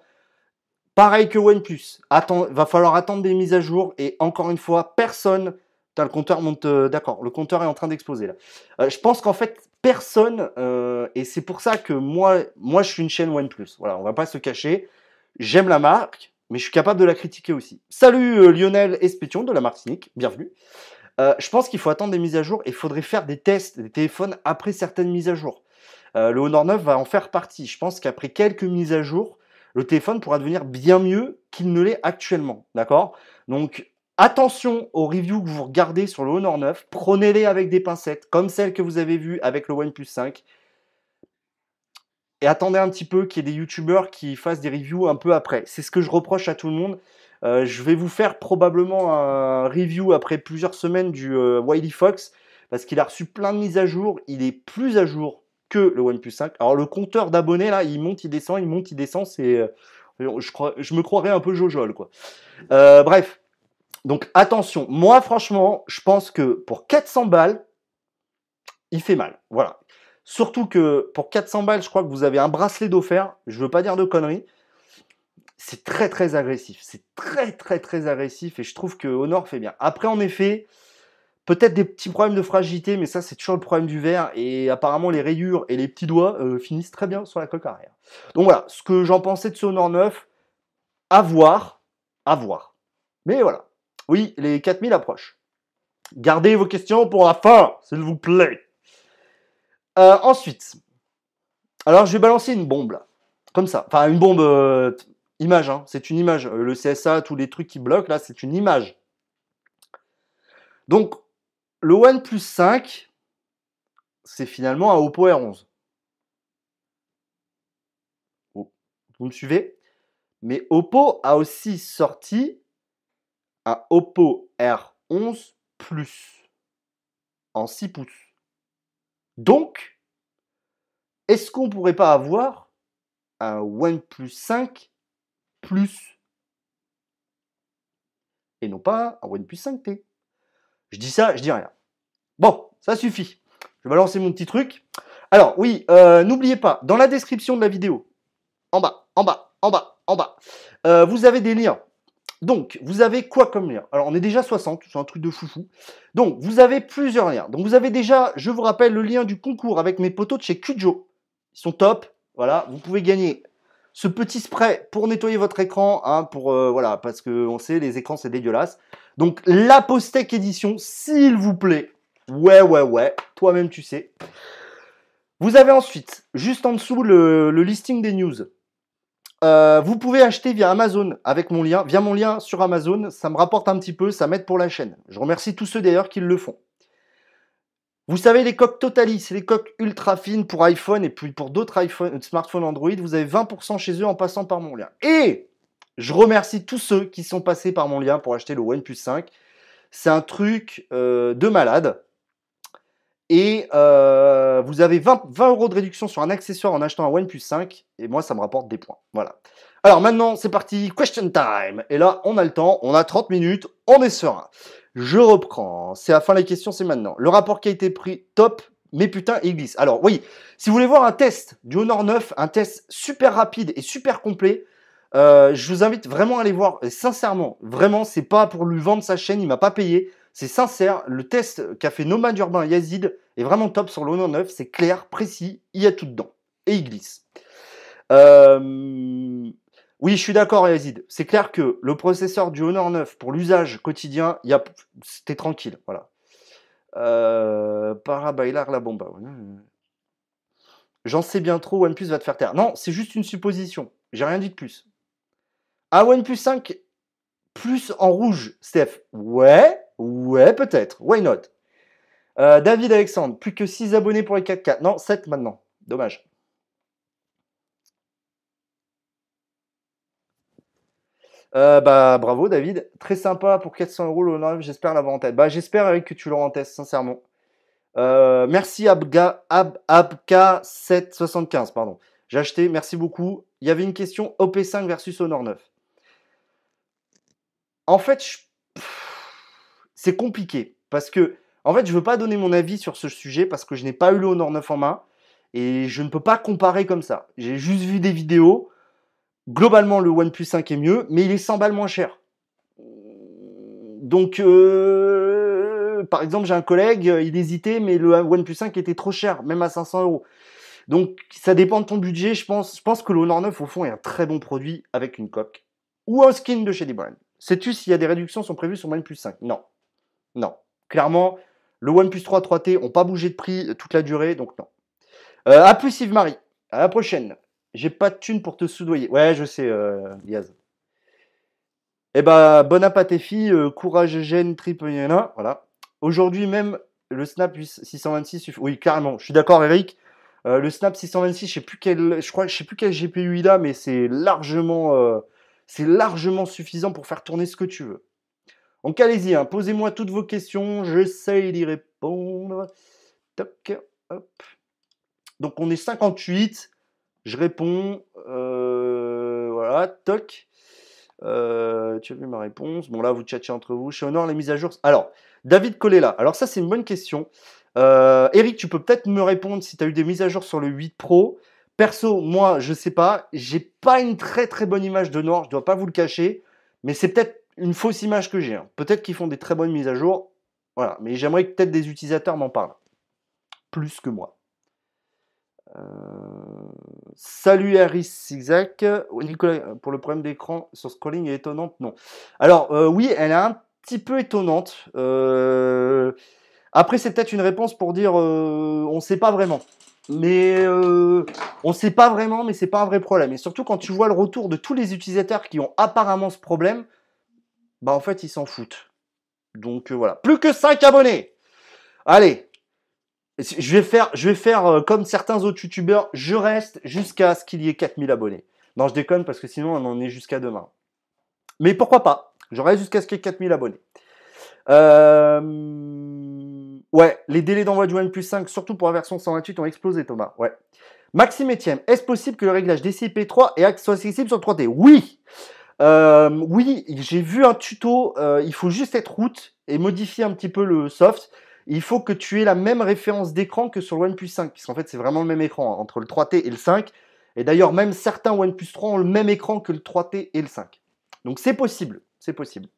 Pareil que OnePlus. Va falloir attendre des mises à jour. Et encore une fois, personne. le compteur monte. Euh, d'accord, le compteur est en train d'exploser là. Euh, je pense qu'en fait, personne. Euh, et c'est pour ça que moi, moi, je suis une chaîne OnePlus. Voilà, on va pas se cacher. J'aime la marque, mais je suis capable de la critiquer aussi. Salut Lionel Espétion de la Martinique, bienvenue. je pense qu'il faut attendre des mises à jour et il faudrait faire des tests des téléphones après certaines mises à jour. le Honor 9 va en faire partie. Je pense qu'après quelques mises à jour, le téléphone pourra devenir bien mieux qu'il ne l'est actuellement. D'accord? Donc, attention aux reviews que vous regardez sur le Honor 9. Prenez-les avec des pincettes, comme celles que vous avez vues avec le OnePlus 5. Et attendez un petit peu qu'il y ait des youtubeurs qui fassent des reviews un peu après. C'est ce que je reproche à tout le monde. Euh, je vais vous faire probablement un review après plusieurs semaines du euh, Wiley Fox parce qu'il a reçu plein de mises à jour. Il est plus à jour que le OnePlus 5. Alors le compteur d'abonnés là, il monte, il descend, il monte, il descend. C'est, euh, je crois, je me croirais un peu Jojol quoi. Euh, bref, donc attention. Moi franchement, je pense que pour 400 balles, il fait mal. Voilà. Surtout que pour 400 balles, je crois que vous avez un bracelet d'offert. Je veux pas dire de conneries. C'est très très agressif. C'est très très très agressif et je trouve que Honor fait bien. Après, en effet, Peut-être des petits problèmes de fragilité, mais ça, c'est toujours le problème du verre. Et apparemment, les rayures et les petits doigts euh, finissent très bien sur la coque arrière. Donc voilà, ce que j'en pensais de ce Honor 9, à voir, à voir. Mais voilà. Oui, les 4000 approchent. Gardez vos questions pour la fin, s'il vous plaît. Euh, ensuite, alors je vais balancer une bombe là, comme ça. Enfin, une bombe euh, image, hein. c'est une image. Le CSA, tous les trucs qui bloquent là, c'est une image. Donc, le OnePlus 5, c'est finalement un Oppo R11. vous me suivez? Mais Oppo a aussi sorti un Oppo R11 Plus en 6 pouces. Donc, est-ce qu'on pourrait pas avoir un OnePlus 5 Plus et non pas un OnePlus 5T Je dis ça, je dis rien. Bon, ça suffit. Je vais lancer mon petit truc. Alors oui, euh, n'oubliez pas, dans la description de la vidéo, en bas, en bas, en bas, en bas, euh, vous avez des liens donc, vous avez quoi comme lien? Alors, on est déjà 60, c'est un truc de foufou. Donc, vous avez plusieurs liens. Donc, vous avez déjà, je vous rappelle, le lien du concours avec mes potos de chez Kujo. Ils sont top. Voilà, vous pouvez gagner ce petit spray pour nettoyer votre écran, hein, pour euh, voilà, parce que on sait les écrans c'est dégueulasse. Donc la Postec édition, s'il vous plaît. Ouais, ouais, ouais. Toi-même tu sais. Vous avez ensuite, juste en dessous, le listing des news. Euh, vous pouvez acheter via Amazon avec mon lien, via mon lien sur Amazon. Ça me rapporte un petit peu, ça m'aide pour la chaîne. Je remercie tous ceux d'ailleurs qui le font. Vous savez, les coques Totalis, c'est les coques ultra fines pour iPhone et puis pour d'autres smartphones Android. Vous avez 20% chez eux en passant par mon lien. Et je remercie tous ceux qui sont passés par mon lien pour acheter le OnePlus 5. C'est un truc euh, de malade. Et euh, vous avez 20, euros de réduction sur un accessoire en achetant un OnePlus 5. Et moi, ça me rapporte des points. Voilà. Alors maintenant, c'est parti, question time. Et là, on a le temps, on a 30 minutes, on est serein. Je reprends. C'est la fin, les questions, c'est maintenant. Le rapport qui a été pris, top, mais putain, il glisse. Alors, oui, si vous voulez voir un test du Honor 9, un test super rapide et super complet, euh, je vous invite vraiment à aller voir. Et sincèrement, vraiment, c'est pas pour lui vendre sa chaîne, il m'a pas payé. C'est sincère, le test qu'a fait Nomad Urbain Yazid est vraiment top sur l'Honor 9, c'est clair, précis, il y a tout dedans. Et il glisse. Euh, oui, je suis d'accord Yazid. C'est clair que le processeur du Honor 9 pour l'usage quotidien, a... c'était tranquille. Voilà. Euh, la bomba. J'en sais bien trop, OnePlus va te faire taire. Non, c'est juste une supposition. J'ai rien dit de plus. Un OnePlus 5 plus en rouge, Steph. Ouais, Ouais, peut-être. Why not? Euh, David Alexandre, plus que 6 abonnés pour les 4K. Non, 7 maintenant. Dommage. Euh, bah bravo David, très sympa pour 400 euros le j'espère l'avoir en tête. Bah j'espère que tu l'auras en test, sincèrement. Euh, merci Abga, Ab, Abka775, pardon. J'ai acheté, merci beaucoup. Il y avait une question OP5 versus Honor 9. En fait, je c'est compliqué parce que, en fait, je veux pas donner mon avis sur ce sujet parce que je n'ai pas eu le Honor 9 en main et je ne peux pas comparer comme ça. J'ai juste vu des vidéos. Globalement, le OnePlus 5 est mieux, mais il est 100 balles moins cher. Donc, euh, par exemple, j'ai un collègue, il hésitait, mais le OnePlus 5 était trop cher, même à 500 euros. Donc, ça dépend de ton budget. Je pense, que le Honor 9, au fond, est un très bon produit avec une coque ou un skin de chez Brand. Sais-tu s'il y a des réductions sont prévues sur OnePlus 5 Non. Non. Clairement, le OnePlus 3 3T n'ont pas bougé de prix toute la durée, donc non. Euh, a plus Yves Marie. À la prochaine. J'ai pas de thune pour te soudoyer. Ouais, je sais, euh. Eh ben, bon appât filles, euh, courage gêne, triple voilà. Aujourd'hui même, le Snap 626 Oui, carrément. Je suis d'accord, Eric. Euh, le Snap 626, je sais plus sais plus quel GPU il a, mais c'est largement, c'est largement suffisant pour faire tourner ce que tu veux. Donc allez-y, hein, posez-moi toutes vos questions, j'essaye d'y répondre. Toc, hop. Donc on est 58, je réponds, euh, voilà, toc. Euh, tu as vu ma réponse? Bon là, vous tchatchez entre vous. Chez Honor, les mises à jour. Alors, David Colella. Alors ça, c'est une bonne question. Euh, Eric, tu peux peut-être me répondre si tu as eu des mises à jour sur le 8 Pro. Perso, moi, je sais pas. J'ai pas une très très bonne image de Nord, je dois pas vous le cacher. Mais c'est peut-être une fausse image que j'ai. Hein. Peut-être qu'ils font des très bonnes mises à jour. Voilà. Mais j'aimerais que peut-être des utilisateurs m'en parlent. Plus que moi. Euh, salut Harris Zigzag. Nicolas, pour le problème d'écran sur scrolling est étonnante. Non. Alors, euh, oui, elle est un petit peu étonnante. Euh, après, c'est peut-être une réponse pour dire euh, on ne sait pas vraiment. Mais euh, on ne sait pas vraiment, mais c'est pas un vrai problème. Et surtout quand tu vois le retour de tous les utilisateurs qui ont apparemment ce problème, bah en fait ils s'en foutent. Donc voilà. Plus que 5 abonnés. Allez. Je vais faire, je vais faire comme certains autres youtubeurs, je reste jusqu'à ce qu'il y ait 4000 abonnés. Non, je déconne parce que sinon on en est jusqu'à demain. Mais pourquoi pas? Je reste jusqu'à ce qu'il y ait 4000 abonnés. Euh... Ouais, les délais d'envoi du OnePlus 5, surtout pour la version 128, ont explosé, Thomas. Ouais. Maxime Etienne, est-ce possible que le réglage DCI-P3 soit accessible sur le 3D Oui. Euh, oui, j'ai vu un tuto. Euh, il faut juste être route et modifier un petit peu le soft. Il faut que tu aies la même référence d'écran que sur le OnePlus 5, puisqu'en fait c'est vraiment le même écran hein, entre le 3T et le 5. Et d'ailleurs, même certains OnePlus 3 ont le même écran que le 3T et le 5. Donc c'est possible, c'est possible.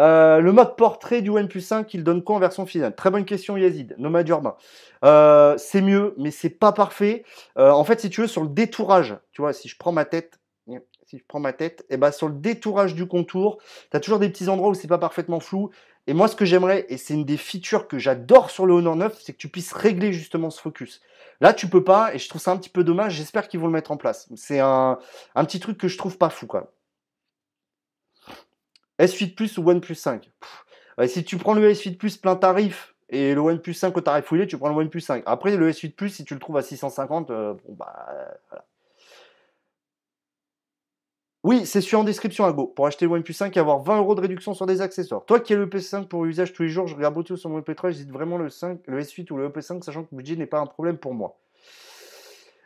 Euh, le mode portrait du OnePlus 5, il donne quoi en version finale? Très bonne question Yazid, nomade urbain. C'est mieux, mais c'est pas parfait. En fait, si tu veux, sur le détourage, tu vois, si je prends ma tête, si je prends ma tête, et eh ben sur le détourage du contour, tu as toujours des petits endroits où c'est pas parfaitement flou. Et moi, ce que j'aimerais, et c'est une des features que j'adore sur le Honor 9, c'est que tu puisses régler justement ce focus. Là, tu peux pas, et je trouve ça un petit peu dommage. J'espère qu'ils vont le mettre en place. C'est un, petit truc que je trouve pas fou, quoi. S8 Plus ou OnePlus 5 Si tu prends le S8 Plus plein tarif et le OnePlus 5 au tarif foulé, tu prends le OnePlus 5. Après, le S8 Plus, si tu le trouves à 650, euh, bon bah voilà. Oui, c'est sur en description à go. Pour acheter le OnePlus 5 et avoir 20 euros de réduction sur des accessoires. Toi qui as le PS5 pour usage tous les jours, je regarde beaucoup sur mon MP3, j'hésite vraiment le 5, le S8 ou le EP5, sachant que le budget n'est pas un problème pour moi.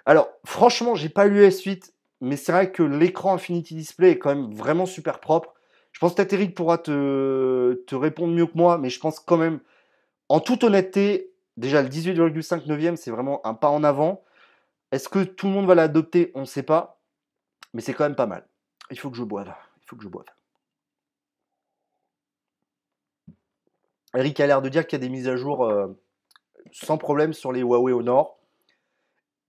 Alors, franchement, j'ai pas lu le S8, mais c'est vrai que l'écran Infinity Display est quand même vraiment super propre. Je pense que Eric pourra te, te répondre mieux que moi, mais je pense quand même, en toute honnêteté, déjà le 18,5 neuvième, c'est vraiment un pas en avant. Est-ce que tout le monde va l'adopter? On ne sait pas, mais c'est quand même pas mal. Il faut que je boive. Il faut que je boive. Eric a l'air de dire qu'il y a des mises à jour euh, sans problème sur les Huawei au nord.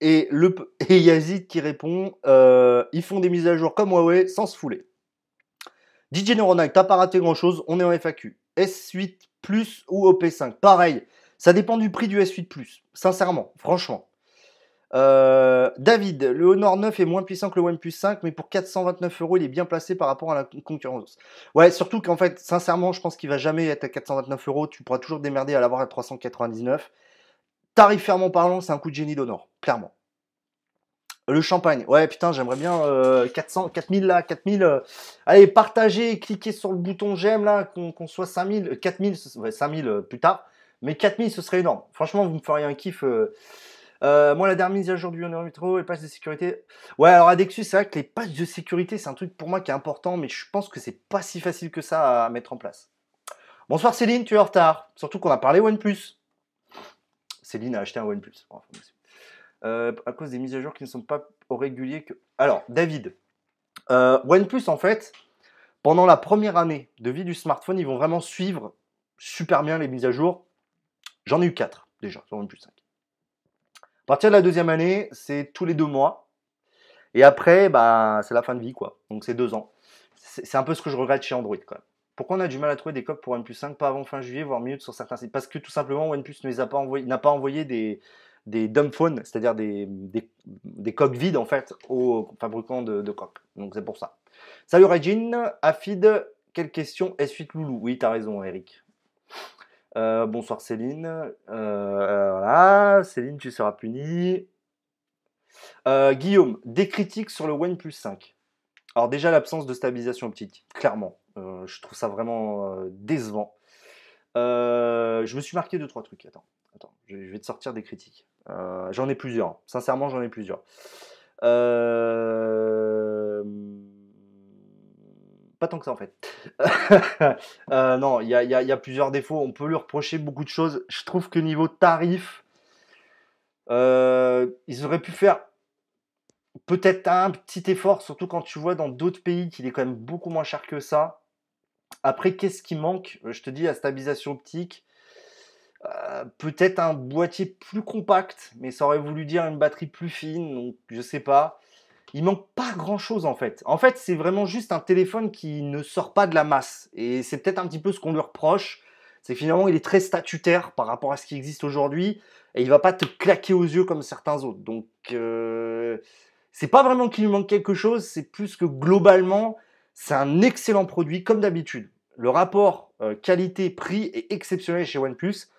Et, le, et Yazid qui répond euh, ils font des mises à jour comme Huawei sans se fouler. DJ Neuronac, t'as pas raté grand chose, on est en FAQ. S8 Plus ou OP5 Pareil, ça dépend du prix du S8 Plus, sincèrement, franchement. Euh, David, le Honor 9 est moins puissant que le OnePlus 5, mais pour 429 euros, il est bien placé par rapport à la concurrence. Ouais, surtout qu'en fait, sincèrement, je pense qu'il va jamais être à 429 euros. Tu pourras toujours démerder à l'avoir à 399. Tarifairement parlant, c'est un coup de génie d'Honor, clairement. Le champagne. Ouais, putain, j'aimerais bien 400, euh, 4000 là, 4000. Euh, allez, partagez, cliquez sur le bouton j'aime là, qu'on soit 5000, 4000, ouais, 5000 plus tard. Mais 4000, ce serait énorme. Franchement, vous me feriez un kiff. Euh, moi, la dernière mise à jour du Honor Metro, les patchs de sécurité. Ouais, alors Adexus, c'est vrai que les patchs de sécurité, c'est un truc pour moi qui est important, mais je pense que c'est pas si facile que ça à mettre en place. Bonsoir Céline, tu es en retard. Surtout qu'on a parlé OnePlus. Céline a acheté un OnePlus. Euh, à cause des mises à jour qui ne sont pas au régulier que. Alors, David, euh, OnePlus, en fait, pendant la première année de vie du smartphone, ils vont vraiment suivre super bien les mises à jour. J'en ai eu 4 déjà sur OnePlus 5. À partir de la deuxième année, c'est tous les deux mois. Et après, bah, c'est la fin de vie, quoi. Donc c'est deux ans. C'est un peu ce que je regrette chez Android, quand même. Pourquoi on a du mal à trouver des coques pour OnePlus 5 pas avant fin juillet, voire mieux sur certains sites? Parce que tout simplement, OnePlus ne les a pas envoyés, n'a pas envoyé des, des phones, c'est-à-dire des, des, coques vides en fait aux fabricants de, coques. Donc c'est pour ça. Salut Regine, Afid, quelle question S8 Loulou? Oui, t'as raison Eric. Euh, bonsoir Céline. Euh, voilà, Céline, tu seras punie. Euh, Guillaume, des critiques sur le OnePlus 5. Alors déjà l'absence de stabilisation optique, clairement. je trouve ça vraiment décevant. je me suis marqué deux trois trucs. Attends, attends, je vais te sortir des critiques. J'en ai plusieurs. Sincèrement, j'en ai plusieurs. Euh, tant que ça en fait. Euh, non, il y a, plusieurs défauts. On peut lui reprocher beaucoup de choses. Je trouve que niveau tarif, ils auraient pu faire peut-être un petit effort, surtout quand tu vois dans d'autres pays qu'il est quand même beaucoup moins cher que ça. Après, qu'est-ce qui manque? Je te dis, la stabilisation optique. Euh, peut-être un boîtier plus compact, mais ça aurait voulu dire une batterie plus fine, donc je sais pas. Il manque pas grand chose en fait. En fait, c'est vraiment juste un téléphone qui ne sort pas de la masse. Et c'est peut-être un petit peu ce qu'on lui reproche. C'est que finalement, il est très statutaire par rapport à ce qui existe aujourd'hui. Et il va pas te claquer aux yeux comme certains autres. Donc, euh, c'est pas vraiment qu'il lui manque quelque chose. C'est plus que globalement, c'est un excellent produit comme d'habitude. Le rapport euh, qualité-prix est exceptionnel chez OnePlus.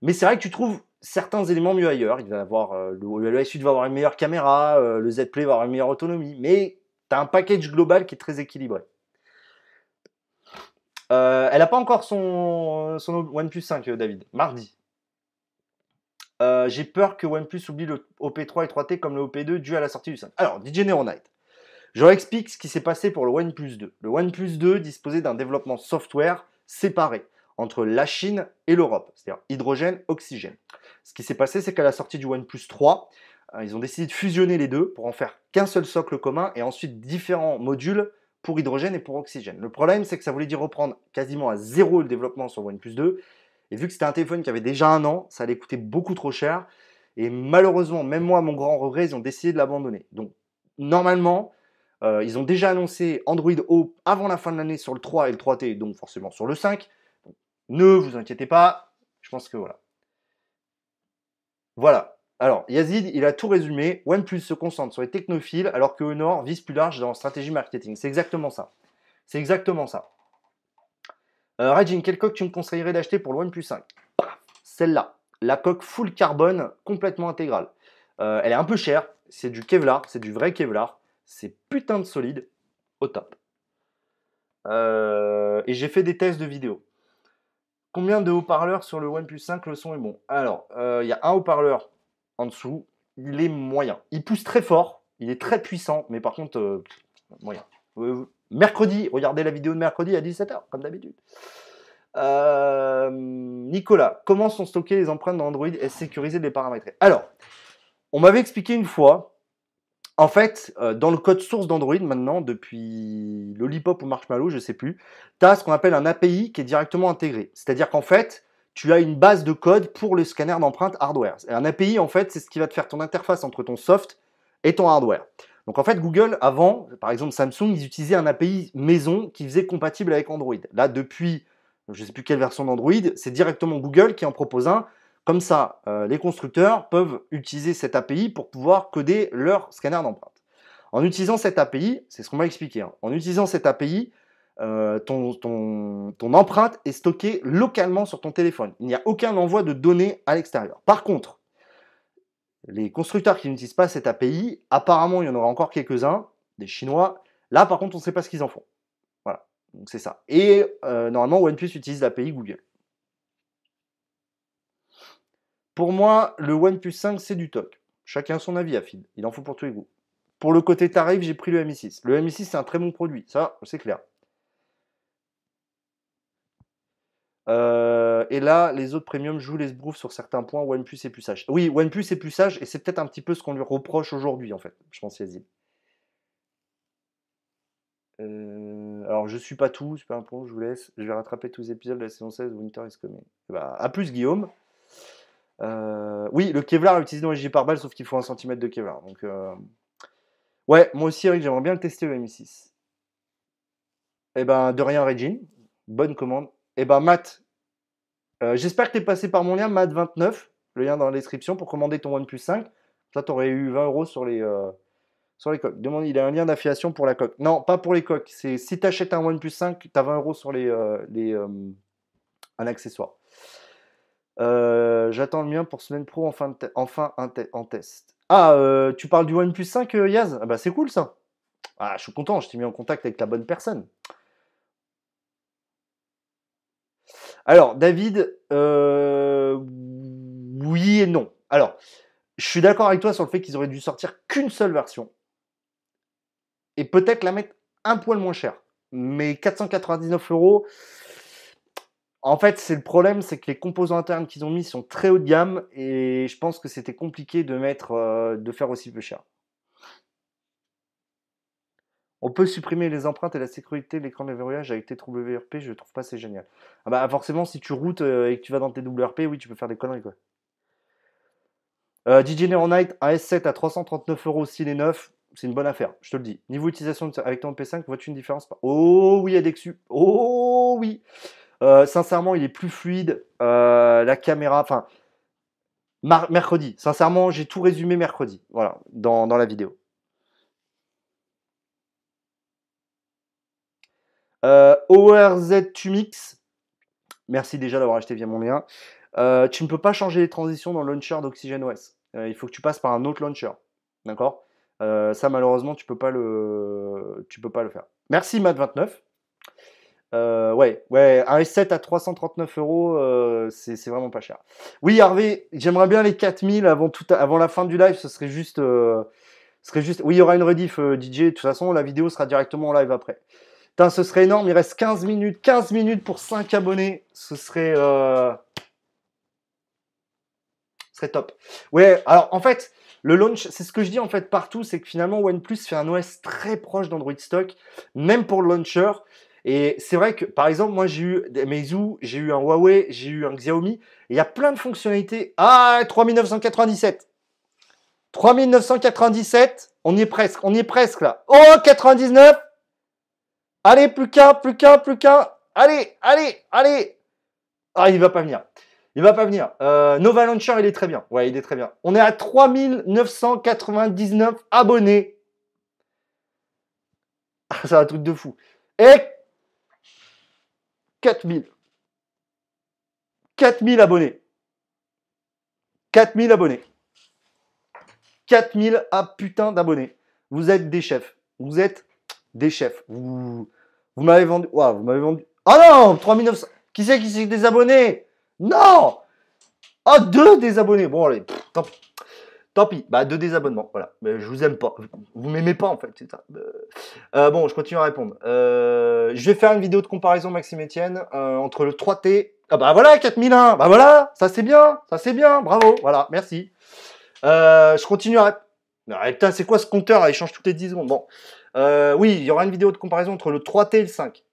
Mais c'est vrai que tu trouves certains éléments mieux ailleurs. Il va avoir, euh, le, le S8 va avoir une meilleure caméra, euh, le Z Play va avoir une meilleure autonomie, mais tu as un package global qui est très équilibré. Euh, elle n'a pas encore son, son OnePlus 5, David. Mardi. J'ai peur que OnePlus oublie le OP3 et 3T comme le OP2 dû à la sortie du 5. Alors, DJ Night. Je leur explique ce qui s'est passé pour le OnePlus 2. Le OnePlus 2 disposait d'un développement software séparé entre la Chine et l'Europe, c'est-à-dire hydrogène, oxygène. Ce qui s'est passé, c'est qu'à la sortie du OnePlus 3, euh, ils ont décidé de fusionner les deux pour en faire qu'un seul socle commun et ensuite différents modules pour hydrogène et pour oxygène. Le problème, c'est que ça voulait dire reprendre quasiment à zéro le développement sur OnePlus 2. Et vu que c'était un téléphone qui avait déjà un an, ça allait coûter beaucoup trop cher. Et malheureusement, même moi, mon grand regret, ils ont décidé de l'abandonner. Donc, normalement, euh, ils ont déjà annoncé Android O avant la fin de l'année sur le 3 et le 3T, donc forcément sur le 5. Ne vous inquiétez pas, je pense que voilà. Voilà. Alors, Yazid, il a tout résumé. OnePlus se concentre sur les technophiles alors que Honor vise plus large dans la stratégie marketing. C'est exactement ça. C'est exactement ça. Euh, Rajin, quelle coque tu me conseillerais d'acheter pour le OnePlus 5 Celle-là. La coque full carbone complètement intégrale. Euh, elle est un peu chère. C'est du Kevlar. C'est du vrai Kevlar. C'est putain de solide. Au top. Euh, et j'ai fait des tests de vidéo. Combien de haut-parleurs sur le OnePlus 5 Le son est bon? Alors, euh, il y a un haut-parleur en dessous. Il est moyen. Il pousse très fort. Il est très puissant. Mais par contre, euh, moyen. Euh, mercredi, regardez la vidéo de mercredi à 17h, comme d'habitude. Nicolas, comment sont stockées les empreintes dans Android et sécuriser les paramétrer Alors, on m'avait expliqué une fois en fait, euh, dans le code source d'Android maintenant, depuis Lollipop ou Marshmallow, je ne sais plus, tu as ce qu'on appelle un API qui est directement intégré. C'est-à-dire qu'en fait, tu as une base de code pour le scanner d'empreinte hardware. Et un API, en fait, c'est ce qui va te faire ton interface entre ton soft et ton hardware. Donc en fait, Google, avant, par exemple Samsung, ils utilisaient un API maison qui faisait compatible avec Android. Là, depuis, je ne sais plus quelle version d'Android, c'est directement Google qui en propose un comme ça, euh, les constructeurs peuvent utiliser cette API pour pouvoir coder leur scanner d'empreinte. En utilisant cette API, c'est ce qu'on m'a expliqué, hein, en utilisant cette API, euh, ton, empreinte est stockée localement sur ton téléphone. Il n'y a aucun envoi de données à l'extérieur. Par contre, les constructeurs qui n'utilisent pas cette API, apparemment il y en aura encore quelques-uns, des Chinois. Là par contre on ne sait pas ce qu'ils en font. Voilà, donc c'est ça. Et euh, normalement OnePlus utilise l'API Google. Pour moi, le OnePlus 5, c'est du toc. Chacun son avis, Afid. Il en faut pour tous les goûts. Pour le côté tarif, j'ai pris le Mi 6. Le Mi 6, c'est un très bon produit. Ça, c'est clair. Euh, et là, les autres premiums jouent les sbroufs sur certains points. OnePlus est plus sage. Oui, OnePlus est plus sage et c'est peut-être un petit peu ce qu'on lui reproche aujourd'hui, en fait. Je pense, Yazid. Euh, alors, je suis pas tout, un point, je vous laisse. Je vais rattraper tous les épisodes de la saison 16 Winter is Coming. Bah, à plus, Guillaume. Euh, oui, le Kevlar utilisé dans les J par balle, sauf qu'il faut un centimètre de Kevlar. Donc, euh, ouais, moi aussi, Eric, j'aimerais bien le tester le Mi6. Eh ben, de rien, Regine. Bonne commande. Eh ben, Matt, euh, j'espère que tu es passé par mon lien, Matt29, le lien dans la description, pour commander ton OnePlus 5. Ça, tu aurais eu 20 euros sur les, sur les coques. Demande, il a un lien d'affiliation pour la coque. Non, pas pour les coques. C'est si tu achètes un OnePlus 5, tu as 20 euros sur les, les un accessoire. Euh, j'attends le mien pour semaine pro, enfin, enfin en test. Ah, euh, tu parles du OnePlus 5, euh, Yaz? Ah bah, C'est cool ça. Ah, je suis content, je t'ai mis en contact avec la bonne personne. Alors, David, oui et non. Alors, je suis d'accord avec toi sur le fait qu'ils auraient dû sortir qu'une seule version. Et peut-être la mettre un poil moins cher. Mais 499 euros, en fait, c'est le problème, c'est que les composants internes qu'ils ont mis sont très haut de gamme et je pense que c'était compliqué de mettre, euh, de faire aussi peu cher. On peut supprimer les empreintes et la sécurité de l'écran de verrouillage avec TWRP, je trouve pas c'est génial. Ah bah forcément, si tu routes euh, et que tu vas dans tes WRP, oui, tu peux faire des conneries quoi. Euh, DJ Night, un S7 à 339 euros s'il est neuf, C'est une bonne affaire, je te le dis. Niveau utilisation avec ton P5, vois-tu une différence? Oh oui, Adexu. Oh oui. Euh, sincèrement, il est plus fluide. Euh, la caméra, enfin, mercredi. Sincèrement, j'ai tout résumé mercredi. Voilà, dans, la vidéo. Euh, ORZ Tumix. Merci déjà d'avoir acheté via mon lien. Tu ne peux pas changer les transitions dans le launcher d'Oxygen OS. il faut que tu passes par un autre launcher. D'accord? Ça, malheureusement, tu peux peux pas le faire. Merci Matt29. Euh, ouais, ouais, un S7 à 339 euros, euh, c'est vraiment pas cher. Oui, Hervé, j'aimerais bien les 4000 avant, tout, avant la fin du live, ce serait juste. Euh, serait juste... Oui, il y aura une rediff, DJ. De toute façon, la vidéo sera directement en live après. Putain, ce serait énorme, il reste 15 minutes. 15 minutes pour 5 abonnés. Ce serait. Ce serait top. Ouais, alors en fait. Le launch, c'est ce que je dis en fait partout, c'est que finalement OnePlus fait un OS très proche d'Android Stock, même pour le launcher. Et c'est vrai que, par exemple, moi j'ai eu des Meizu, j'ai eu un Huawei, j'ai eu un Xiaomi. Il y a plein de fonctionnalités. Ah, 3997. 3997, on y est presque, on y est presque là. Oh, 99. Allez, plus qu'un, plus qu'un, plus qu'un. Allez, allez, allez. Ah, il va pas venir. Il va pas venir. Euh, Nova Launcher, il est très bien. Ouais, il est très bien. On est à 3999 abonnés. Ah, c'est un truc de fou. Et 4000. 4000 abonnés. 4000 abonnés. 4000 à putain d'abonnés. Vous êtes des chefs. Vous êtes des chefs. Vous, vous m'avez vendu. Waouh, vous m'avez vendu. Oh non 3900. Qui c'est qui s'est des abonnés? Non Oh, deux désabonnés. Bon, allez. Tant pis, bah deux désabonnements, voilà. Mais je vous aime pas. Vous m'aimez pas en fait. Euh, euh, bon, je continue à répondre. Euh, je vais faire une vidéo de comparaison, Maxime Etienne, entre le 3T. Ah bah voilà, 4001. Bah voilà, ça c'est bien, ça c'est bien, bravo, voilà, merci. je continue à. putain, c'est quoi ce compteur Il change toutes les 10 secondes. Bon, oui, il y aura une vidéo de comparaison entre le 3T et le 5.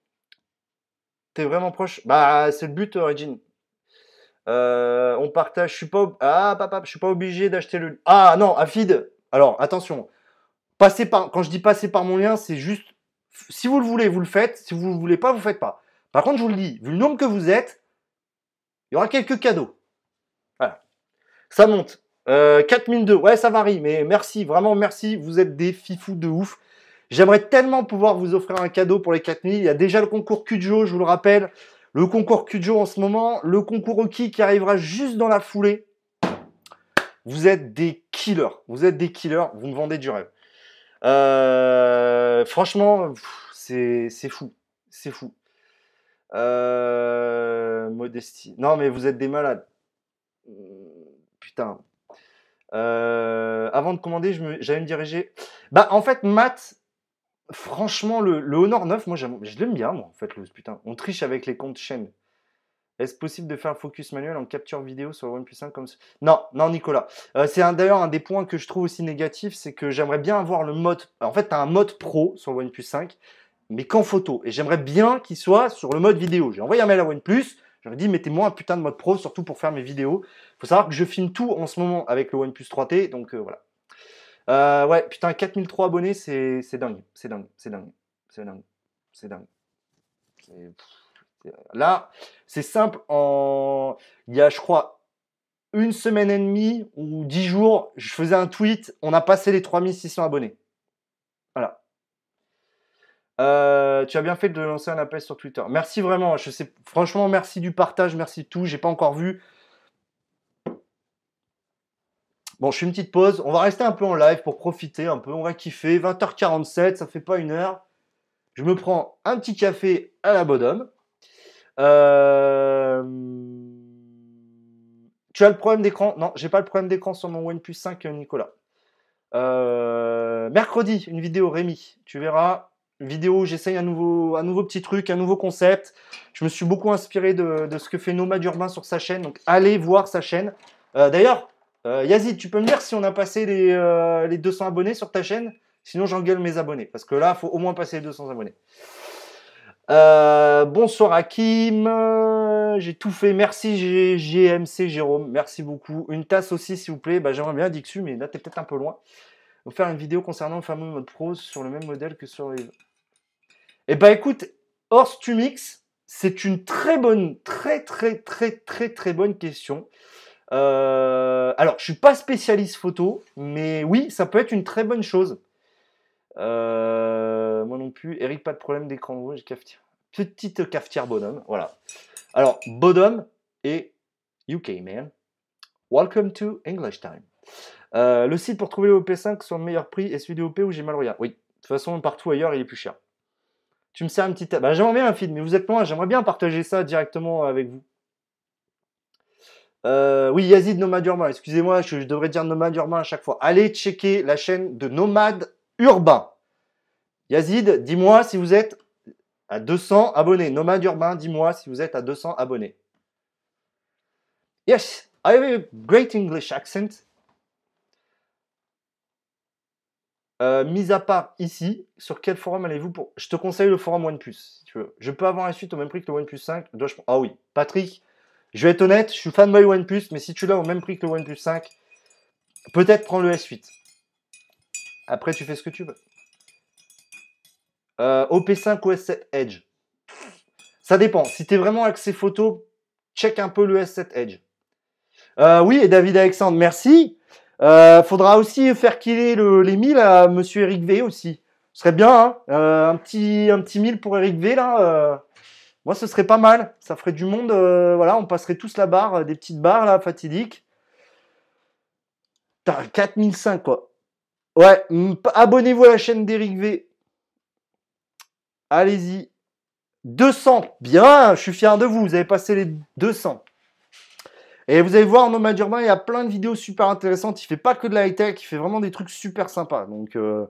T'es vraiment proche? Bah, c'est le but, Regine. Euh, on partage. Je suis pas. Ah, papa, je suis pas obligé d'acheter le. Ah non, Afid. Alors attention. Passez par. Quand je dis passer par mon lien, c'est juste. Si vous le voulez, vous le faites. Si vous le voulez pas, vous faites pas. Par contre, je vous le dis, vu le nombre que vous êtes, il y aura quelques cadeaux. Voilà. Ça monte. Euh, 4002. Ouais, ça varie, mais merci, vraiment merci. Vous êtes des fifous de ouf. J'aimerais tellement pouvoir vous offrir un cadeau pour les 4000. Il y a déjà le concours Kujo, je vous le rappelle. Le concours Kujo en ce moment, le concours Oki qui arrivera juste dans la foulée. Vous êtes des killers. Vous êtes des killers. Vous me vendez du rêve. Euh, franchement, c'est fou. C'est fou. Euh, modestie. Non, mais vous êtes des malades. Putain. Euh, avant de commander, j'allais me, me diriger. Bah, en fait, Matt, Franchement, le, Honor 9, moi, je l'aime bien, moi, en fait, le, putain. On triche avec les comptes chaîne. Est-ce possible de faire un focus manuel en capture vidéo sur le OnePlus 5 comme ça? Non, non, Nicolas. Euh, c'est d'ailleurs un des points que je trouve aussi négatif, c'est que j'aimerais bien avoir le mode. En fait, tu as un mode pro sur le OnePlus 5, mais qu'en photo. Et j'aimerais bien qu'il soit sur le mode vidéo. J'ai envoyé un mail à OnePlus. J'aurais dit, mettez-moi un putain de mode pro, surtout pour faire mes vidéos. Il faut savoir que je filme tout en ce moment avec le OnePlus 3T, donc euh, voilà. Euh, ouais, putain, 4003 abonnés, c'est dingue. C'est dingue. C'est dingue. C'est dingue. C'est dingue. Là, c'est simple. Il y a, je crois, une semaine et demie ou dix jours, je faisais un tweet. On a passé les 3600 abonnés. Voilà. Euh, tu as bien fait de lancer un appel sur Twitter. Merci vraiment. Franchement, merci du partage, merci de tout. J'ai pas encore vu. Bon, je fais une petite pause. On va rester un peu en live pour profiter un peu. On va kiffer. 20h47, ça fait pas une heure. Je me prends un petit café à la Bodum. Euh, tu as le problème d'écran? Non, j'ai pas le problème d'écran sur mon OnePlus 5, Nicolas. Euh, mercredi, une vidéo Rémi. Tu verras. Une vidéo où j'essaye un nouveau, un nouveau petit truc, un nouveau concept. Je me suis beaucoup inspiré de, ce que fait Nomad Urbain sur sa chaîne. Donc allez voir sa chaîne. Euh, d'ailleurs, Yazid, tu peux me dire si on a passé les, 200 euh, abonnés sur ta chaîne? Sinon, j'engueule mes abonnés. Parce que là, il faut au moins passer les 200 abonnés. Euh, bonsoir Hakim. J'ai tout fait. Merci GMC Jérôme. Merci beaucoup. Une tasse aussi, s'il vous plaît. Bah, J'aimerais bien Dixu, mais là, tu es peut-être un peu loin. faire une vidéo concernant le fameux mode pro sur le même modèle que sur les. Eh ben écoute, Horse Tumix, c'est une très bonne, très très très très très bonne question. Euh, alors, je suis pas spécialiste photo, mais oui, ça peut être une très bonne chose. Euh, moi non plus. Eric, pas de problème d'écran rouge, cafetière. Petite cafetière bonhomme, voilà. Alors, bonhomme et UK man. Welcome to English time. Euh, le site pour trouver le OP5 sur le meilleur prix est celui du OP où j'ai mal regardé. Oui, de toute façon, partout ailleurs, il est plus cher. Tu me sers un petit. Bah, j'aimerais bien un feed, mais vous êtes loin, j'aimerais bien partager ça directement avec vous. Euh, oui, Yazid Nomade Urbain, excusez-moi, je, devrais dire Nomade Urbain à chaque fois. Allez checker la chaîne de Nomade Urbain. Yazid, dis-moi si vous êtes à 200 abonnés. Nomade Urbain, dis-moi si vous êtes à 200 abonnés. Yes, I have a great English accent. Euh, mis à part ici, sur quel forum allez-vous pour Je te conseille le forum OnePlus. Je peux avoir un suite au même prix que le OnePlus 5. Ah oui, Patrick, je vais être honnête, je suis fanboy OnePlus, mais si tu l'as au même prix que le OnePlus 5, peut-être prends le S8. Après, tu fais ce que tu veux. Euh, OP5 ou S7 Edge Ça dépend. Si tu es vraiment axé photo, check un peu le S7 Edge. Euh, oui, et David Alexandre, merci. Euh, faudra aussi faire killer le, les 1000 à Monsieur Eric V aussi. Ce serait bien, hein euh, un petit un petit 1000 pour Eric V là. Euh. moi, ce serait pas mal. Ça ferait du monde. voilà, on passerait tous la barre, des petites barres là, fatidiques. 4005 quoi. Ouais, abonnez-vous à la chaîne d'Eric V. Allez-y. 200. Bien, je suis fier de vous. Vous avez passé les 200. Et vous allez voir, Nomad Urbain, il y a plein de vidéos super intéressantes. Il fait pas que de la high-tech, il fait vraiment des trucs super sympas. Donc, euh,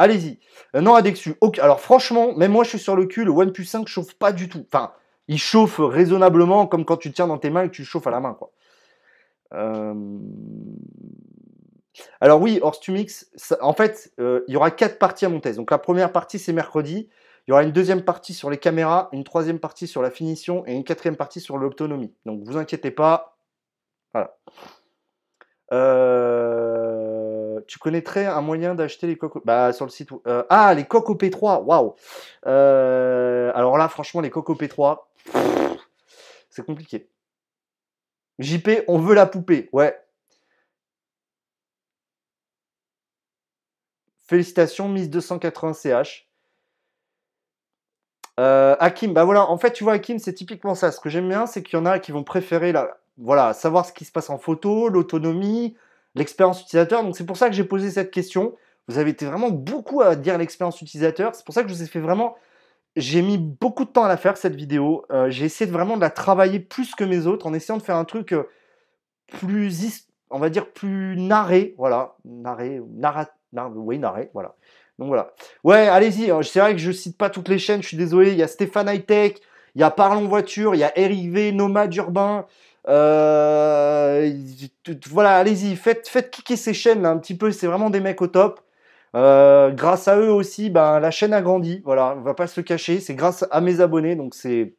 allez-y. Euh, non, Adexu. Alors, franchement, même moi, je suis sur le cul. Le OnePlus 5 chauffe pas du tout. Enfin, il chauffe raisonnablement, comme quand tu tiens dans tes mains et que tu chauffes à la main, quoi. Euh, alors oui, Horstumix, en fait, il y aura quatre parties à mon test. Donc la première partie, c'est mercredi. Il y aura une deuxième partie sur les caméras, une troisième partie sur la finition et une quatrième partie sur l'autonomie. Donc vous inquiétez pas, voilà. Euh, tu connaîtrais un moyen d'acheter les coques bah, sur le site. Euh, ah, les coques P3, waouh. Euh, alors là, franchement, les coques P3, c'est compliqué. JP, on veut la poupée, ouais. Félicitations, Miss 280 CH. Hakim, bah voilà, en fait, tu vois, Hakim, c'est typiquement ça. Ce que j'aime bien, c'est qu'il y en a qui vont préférer la, voilà, savoir ce qui se passe en photo, l'autonomie, l'expérience utilisateur. Donc c'est pour ça que j'ai posé cette question. Vous avez été vraiment beaucoup à dire l'expérience utilisateur. C'est pour ça que je vous ai fait vraiment. J'ai mis beaucoup de temps à la faire cette vidéo. Euh, j'ai essayé de vraiment de la travailler plus que mes autres en essayant de faire un truc euh, plus, on va dire plus narré. Voilà, narré, narrat, oui, narré, voilà. Donc voilà. Ouais, allez-y. Hein. C'est vrai que je cite pas toutes les chaînes. Je suis désolé. Il y a Stéphane Hightech, il y a Parlons Voiture, il y a Eric V, Nomade Urbain. Euh, voilà, allez-y, faites, faites kicker ces chaînes un petit peu, c'est vraiment des mecs au top. Euh, grâce à eux aussi, ben, la chaîne a grandi. Voilà, on va pas se cacher. C'est grâce à mes abonnés, donc c'est.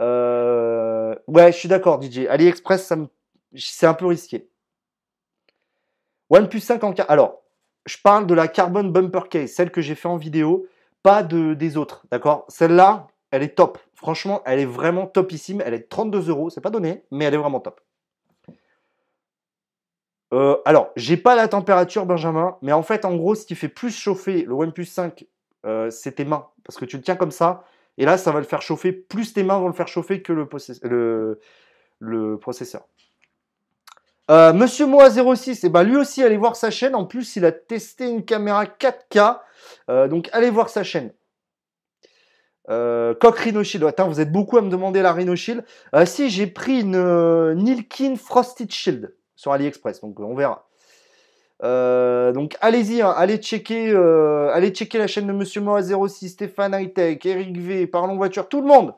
Euh, ouais, je suis d'accord, DJ. AliExpress, c'est un peu risqué. OnePlus 5 en Alors, je parle de la Carbon Bumper Case, celle que j'ai fait en vidéo, pas de, des autres, d'accord? Celle-là, elle est top. Franchement, elle est vraiment topissime. Elle est 32 euros. C'est pas donné, mais elle est vraiment top. Euh, alors, j'ai pas la température, Benjamin, mais en fait, en gros, ce qui fait plus chauffer le OnePlus 5, euh, c'est tes mains. Parce que tu le tiens comme ça, et là, ça va le faire chauffer. Plus tes mains vont le faire chauffer que le, processeur. Euh, Monsieur Moa06, et ben lui aussi, allez voir sa chaîne. En plus, il a testé une caméra 4K. donc, allez voir sa chaîne. Euh, coque Rhino Shield. Attends, vous êtes beaucoup à me demander la Rhino Shield. Euh, si, j'ai pris une euh, Nilkin Frosted Shield sur AliExpress, donc on verra. Euh, donc allez-y, hein, allez checker, allez checker la chaîne de Monsieur Moa06, Stéphane Hightech, Eric V, Parlons Voiture, tout le monde.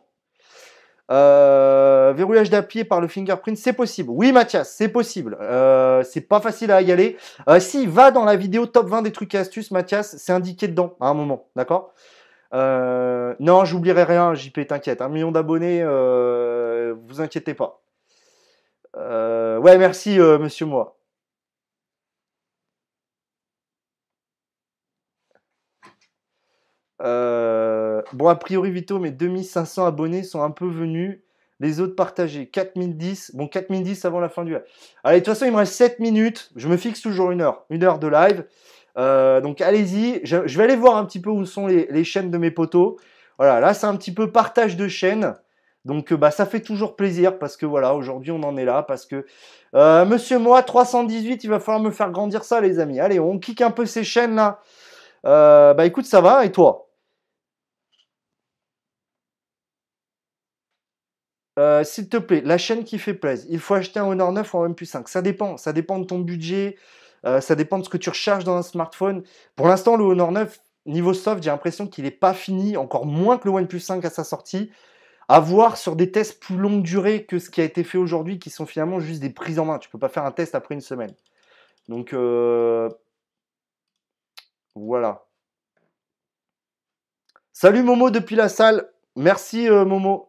verrouillage d'appui par le fingerprint, c'est possible. Oui, Mathias, c'est possible. c'est pas facile à y aller. si, va dans la vidéo top 20 des trucs et astuces, Mathias, c'est indiqué dedans à un moment, d'accord? Euh, non, j'oublierai rien, JP, t'inquiète. Un million d'abonnés, euh, vous inquiétez pas. Euh, ouais, merci, monsieur moi. bon, a priori, Vito, mes 2500 abonnés sont un peu venus. Les autres partagés. 4010. Bon, 4010 avant la fin du live. Allez, de toute façon, il me reste 7 minutes. Je me fixe toujours une heure. Une heure de live. Euh, donc, allez-y. Je, vais aller voir un petit peu où sont les, chaînes de mes potos. Voilà, là, c'est un petit peu partage de chaînes. Donc, bah, ça fait toujours plaisir parce que voilà, aujourd'hui, on en est là. Parce que euh, Monsieur Moi 318, il va falloir me faire grandir ça, les amis. Allez, on kick un peu ces chaînes là. bah, écoute, ça va. Et toi? Euh, s'il te plaît, la chaîne qui fait plaisir. Il faut acheter un Honor 9 ou un OnePlus 5. Ça dépend. Ça dépend de ton budget. Euh, ça dépend de ce que tu recherches dans un smartphone. Pour l'instant, le Honor 9, niveau soft, j'ai l'impression qu'il n'est pas fini, encore moins que le OnePlus 5 à sa sortie. À voir sur des tests plus longue durée que ce qui a été fait aujourd'hui, qui sont finalement juste des prises en main. Tu ne peux pas faire un test après une semaine. Donc, euh, voilà. Salut Momo depuis la salle. Merci Momo.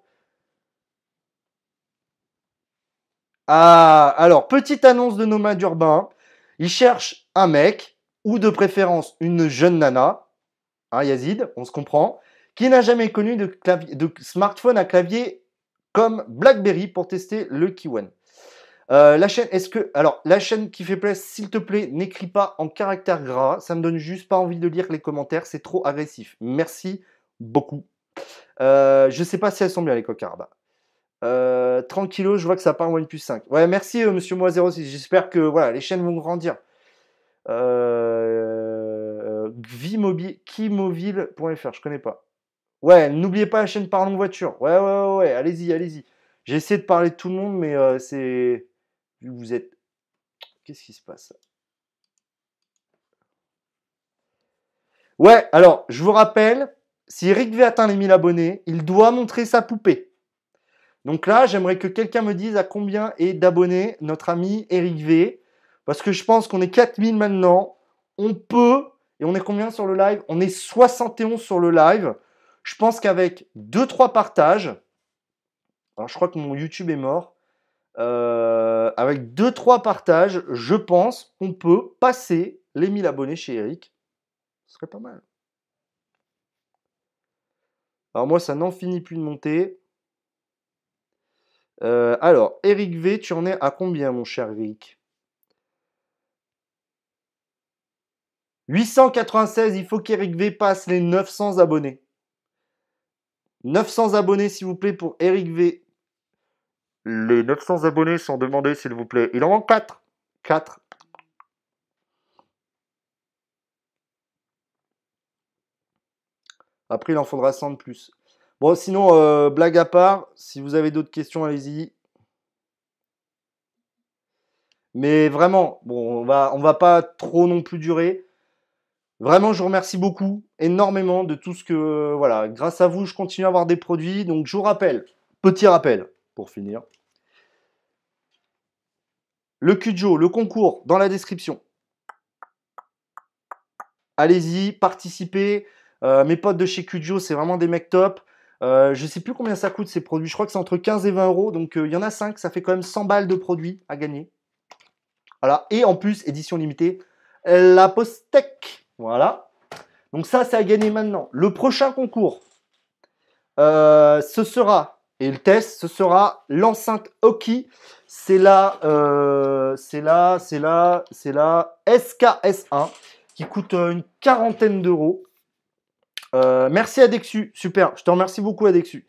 Ah, alors, petite annonce de Nomade Urbain. Il cherche un mec, ou de préférence une jeune nana, hein, Yazid, on se comprend, qui n'a jamais connu de, smartphone à clavier comme BlackBerry pour tester le Kiwan. Euh, la chaîne, est-ce que, alors, la chaîne qui fait plaisir, s'il te plaît, n'écris pas en caractère gras. Ça me donne juste pas envie de lire les commentaires. C'est trop agressif. Merci beaucoup. Euh, je sais pas si elles sont bien les cocards. 30 euh, kilos, je vois que ça part en OnePlus 5. Ouais, merci euh, Monsieur Moi 06. J'espère que voilà, les chaînes vont grandir. Euh, Vimobile.fr, je connais pas. Ouais, n'oubliez pas la chaîne Parlons Voiture. Ouais, ouais, ouais, ouais. allez-y, allez-y. J'ai essayé de parler de tout le monde, mais euh, c'est. Vous êtes. Qu'est-ce qui se passe? Ouais, alors, je vous rappelle, si Eric V atteint les 1000 abonnés, il doit montrer sa poupée. Donc là, j'aimerais que quelqu'un me dise à combien est d'abonnés notre ami Eric V. Parce que je pense qu'on est 4000 maintenant. On peut, et on est combien sur le live? On est 71 sur le live. Je pense qu'avec 2-3 partages, alors je crois que mon YouTube est mort. Euh, avec 2-3 partages, je pense qu'on peut passer les 1000 abonnés chez Eric. Ce serait pas mal. Alors moi, ça n'en finit plus de monter. Euh, alors, Eric V, tu en es à combien, mon cher Eric? 896, il faut qu'Eric V passe les 900 abonnés. 900 abonnés, s'il vous plaît, pour Eric V. Les 900 abonnés sont demandés, s'il vous plaît. Il en manque 4. 4. Après, il en faudra 100 de plus. Bon, sinon, euh, blague à part, si vous avez d'autres questions, allez-y. Mais vraiment, bon, on va, on va pas trop non plus durer. Vraiment, je vous remercie beaucoup, énormément de tout ce que, voilà, grâce à vous, je continue à avoir des produits. Donc, je vous rappelle, petit rappel pour finir. Le Cujo, le concours, dans la description. Allez-y, participez. Euh, mes potes de chez Cujo, c'est vraiment des mecs top. Euh, je ne sais plus combien ça coûte ces produits. Je crois que c'est entre 15 et 20 euros. Donc euh, il y en a 5. Ça fait quand même 100 balles de produits à gagner. Voilà. Et en plus, édition limitée, la Postec. Voilà. Donc ça, c'est à gagner maintenant. Le prochain concours, euh, ce sera, et le test, ce sera l'enceinte Oki. C'est là, c'est là, c'est là, c'est là, SKS1 qui coûte une quarantaine d'euros. Euh, merci Adexu, super, je te remercie beaucoup Adexu.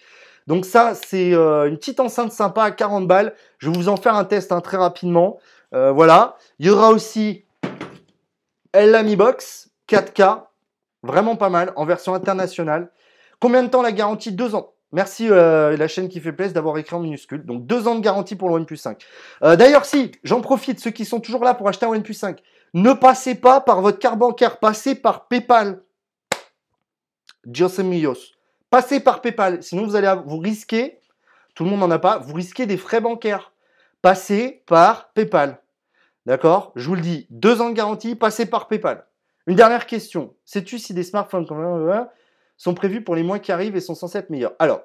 Donc ça, c'est euh, une petite enceinte sympa à 40 balles. Je vais vous en faire un test hein, très rapidement. Euh, voilà. Il y aura aussi l'Ami Box 4K, vraiment pas mal, en version internationale. Combien de temps la garantie? Deux ans. Merci la chaîne qui fait plaisir d'avoir écrit en minuscule. Donc deux ans de garantie pour le OnePlus 5. D'ailleurs, si, j'en profite, ceux qui sont toujours là pour acheter un OnePlus 5, ne passez pas par votre carte bancaire, passez par PayPal. Dios Passez par PayPal, sinon vous allez vous risquer, tout le monde n'en a pas, vous risquez des frais bancaires. Passez par PayPal. D'accord? Je vous le dis, deux ans de garantie, passez par PayPal. Une dernière question. Sais-tu si des smartphones sont prévus pour les mois qui arrivent et sont censés être meilleurs? Alors,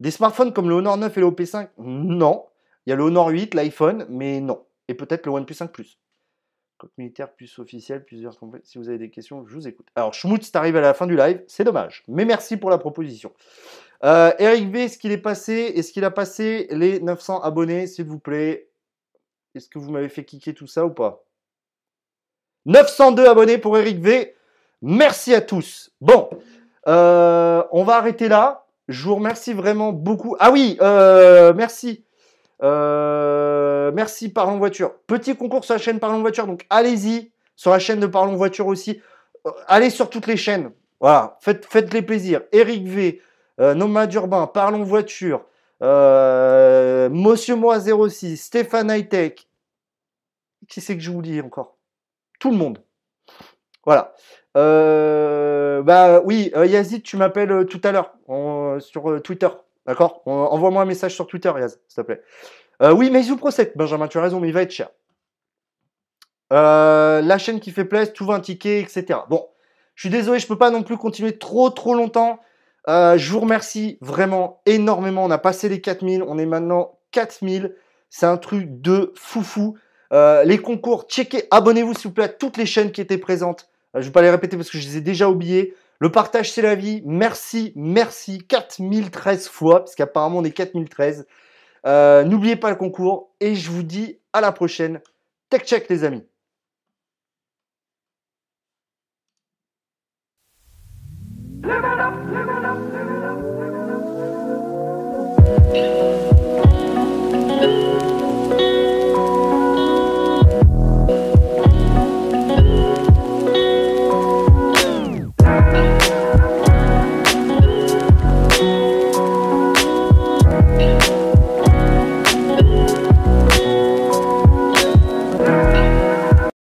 des smartphones comme le Honor 9 et le OP5, non. Il y a le Honor 8, l'iPhone, mais non. Et peut-être le OnePlus 5 Plus. Militaire plus officiel, plusieurs. Si vous avez des questions, je vous écoute. Alors, Schmutz, t'arrives à la fin du live, c'est dommage. Mais merci pour la proposition. Euh, Eric V, est-ce qu'il est passé Est-ce qu'il a passé les 900 abonnés, s'il vous plaît? Est-ce que vous m'avez fait kicker tout ça ou pas? 902 abonnés pour Eric V. Merci à tous. Bon, euh, on va arrêter là. Je vous remercie vraiment beaucoup. Ah oui, euh, merci. Euh, merci Parlons Voiture. Petit concours sur la chaîne Parlons Voiture. Donc allez-y sur la chaîne de Parlons Voiture aussi. allez sur toutes les chaînes. Voilà, faites, les plaisirs. Eric V, Nomade Urbain, Parlons Voiture, Monsieur Moi 06, Stéphane Hightech. Qui c'est que je vous dis encore? Tout le monde. Voilà. Euh, bah oui, euh, Yazid, tu m'appelles euh, tout à l'heure sur Twitter. D'accord? Envoie-moi un message sur Twitter, Yaz, s'il te plaît. Oui, mais vous procède, Benjamin, tu as raison, mais il va être cher. la chaîne qui fait plaisir, tout va un ticket, etc. Bon, je suis désolé, je peux pas non plus continuer trop trop longtemps. je vous remercie vraiment énormément. On a passé les 4000, on est maintenant 4000. C'est un truc de foufou. Euh, les concours, checkez, abonnez-vous s'il vous plaît à toutes les chaînes qui étaient présentes. Euh, je ne vais pas les répéter parce que je les ai déjà oubliées. Le partage, c'est la vie. Merci, merci. 4013 fois, parce qu'apparemment on est 4013. Euh, n'oubliez pas le concours et je vous dis à la prochaine. Tech check les amis.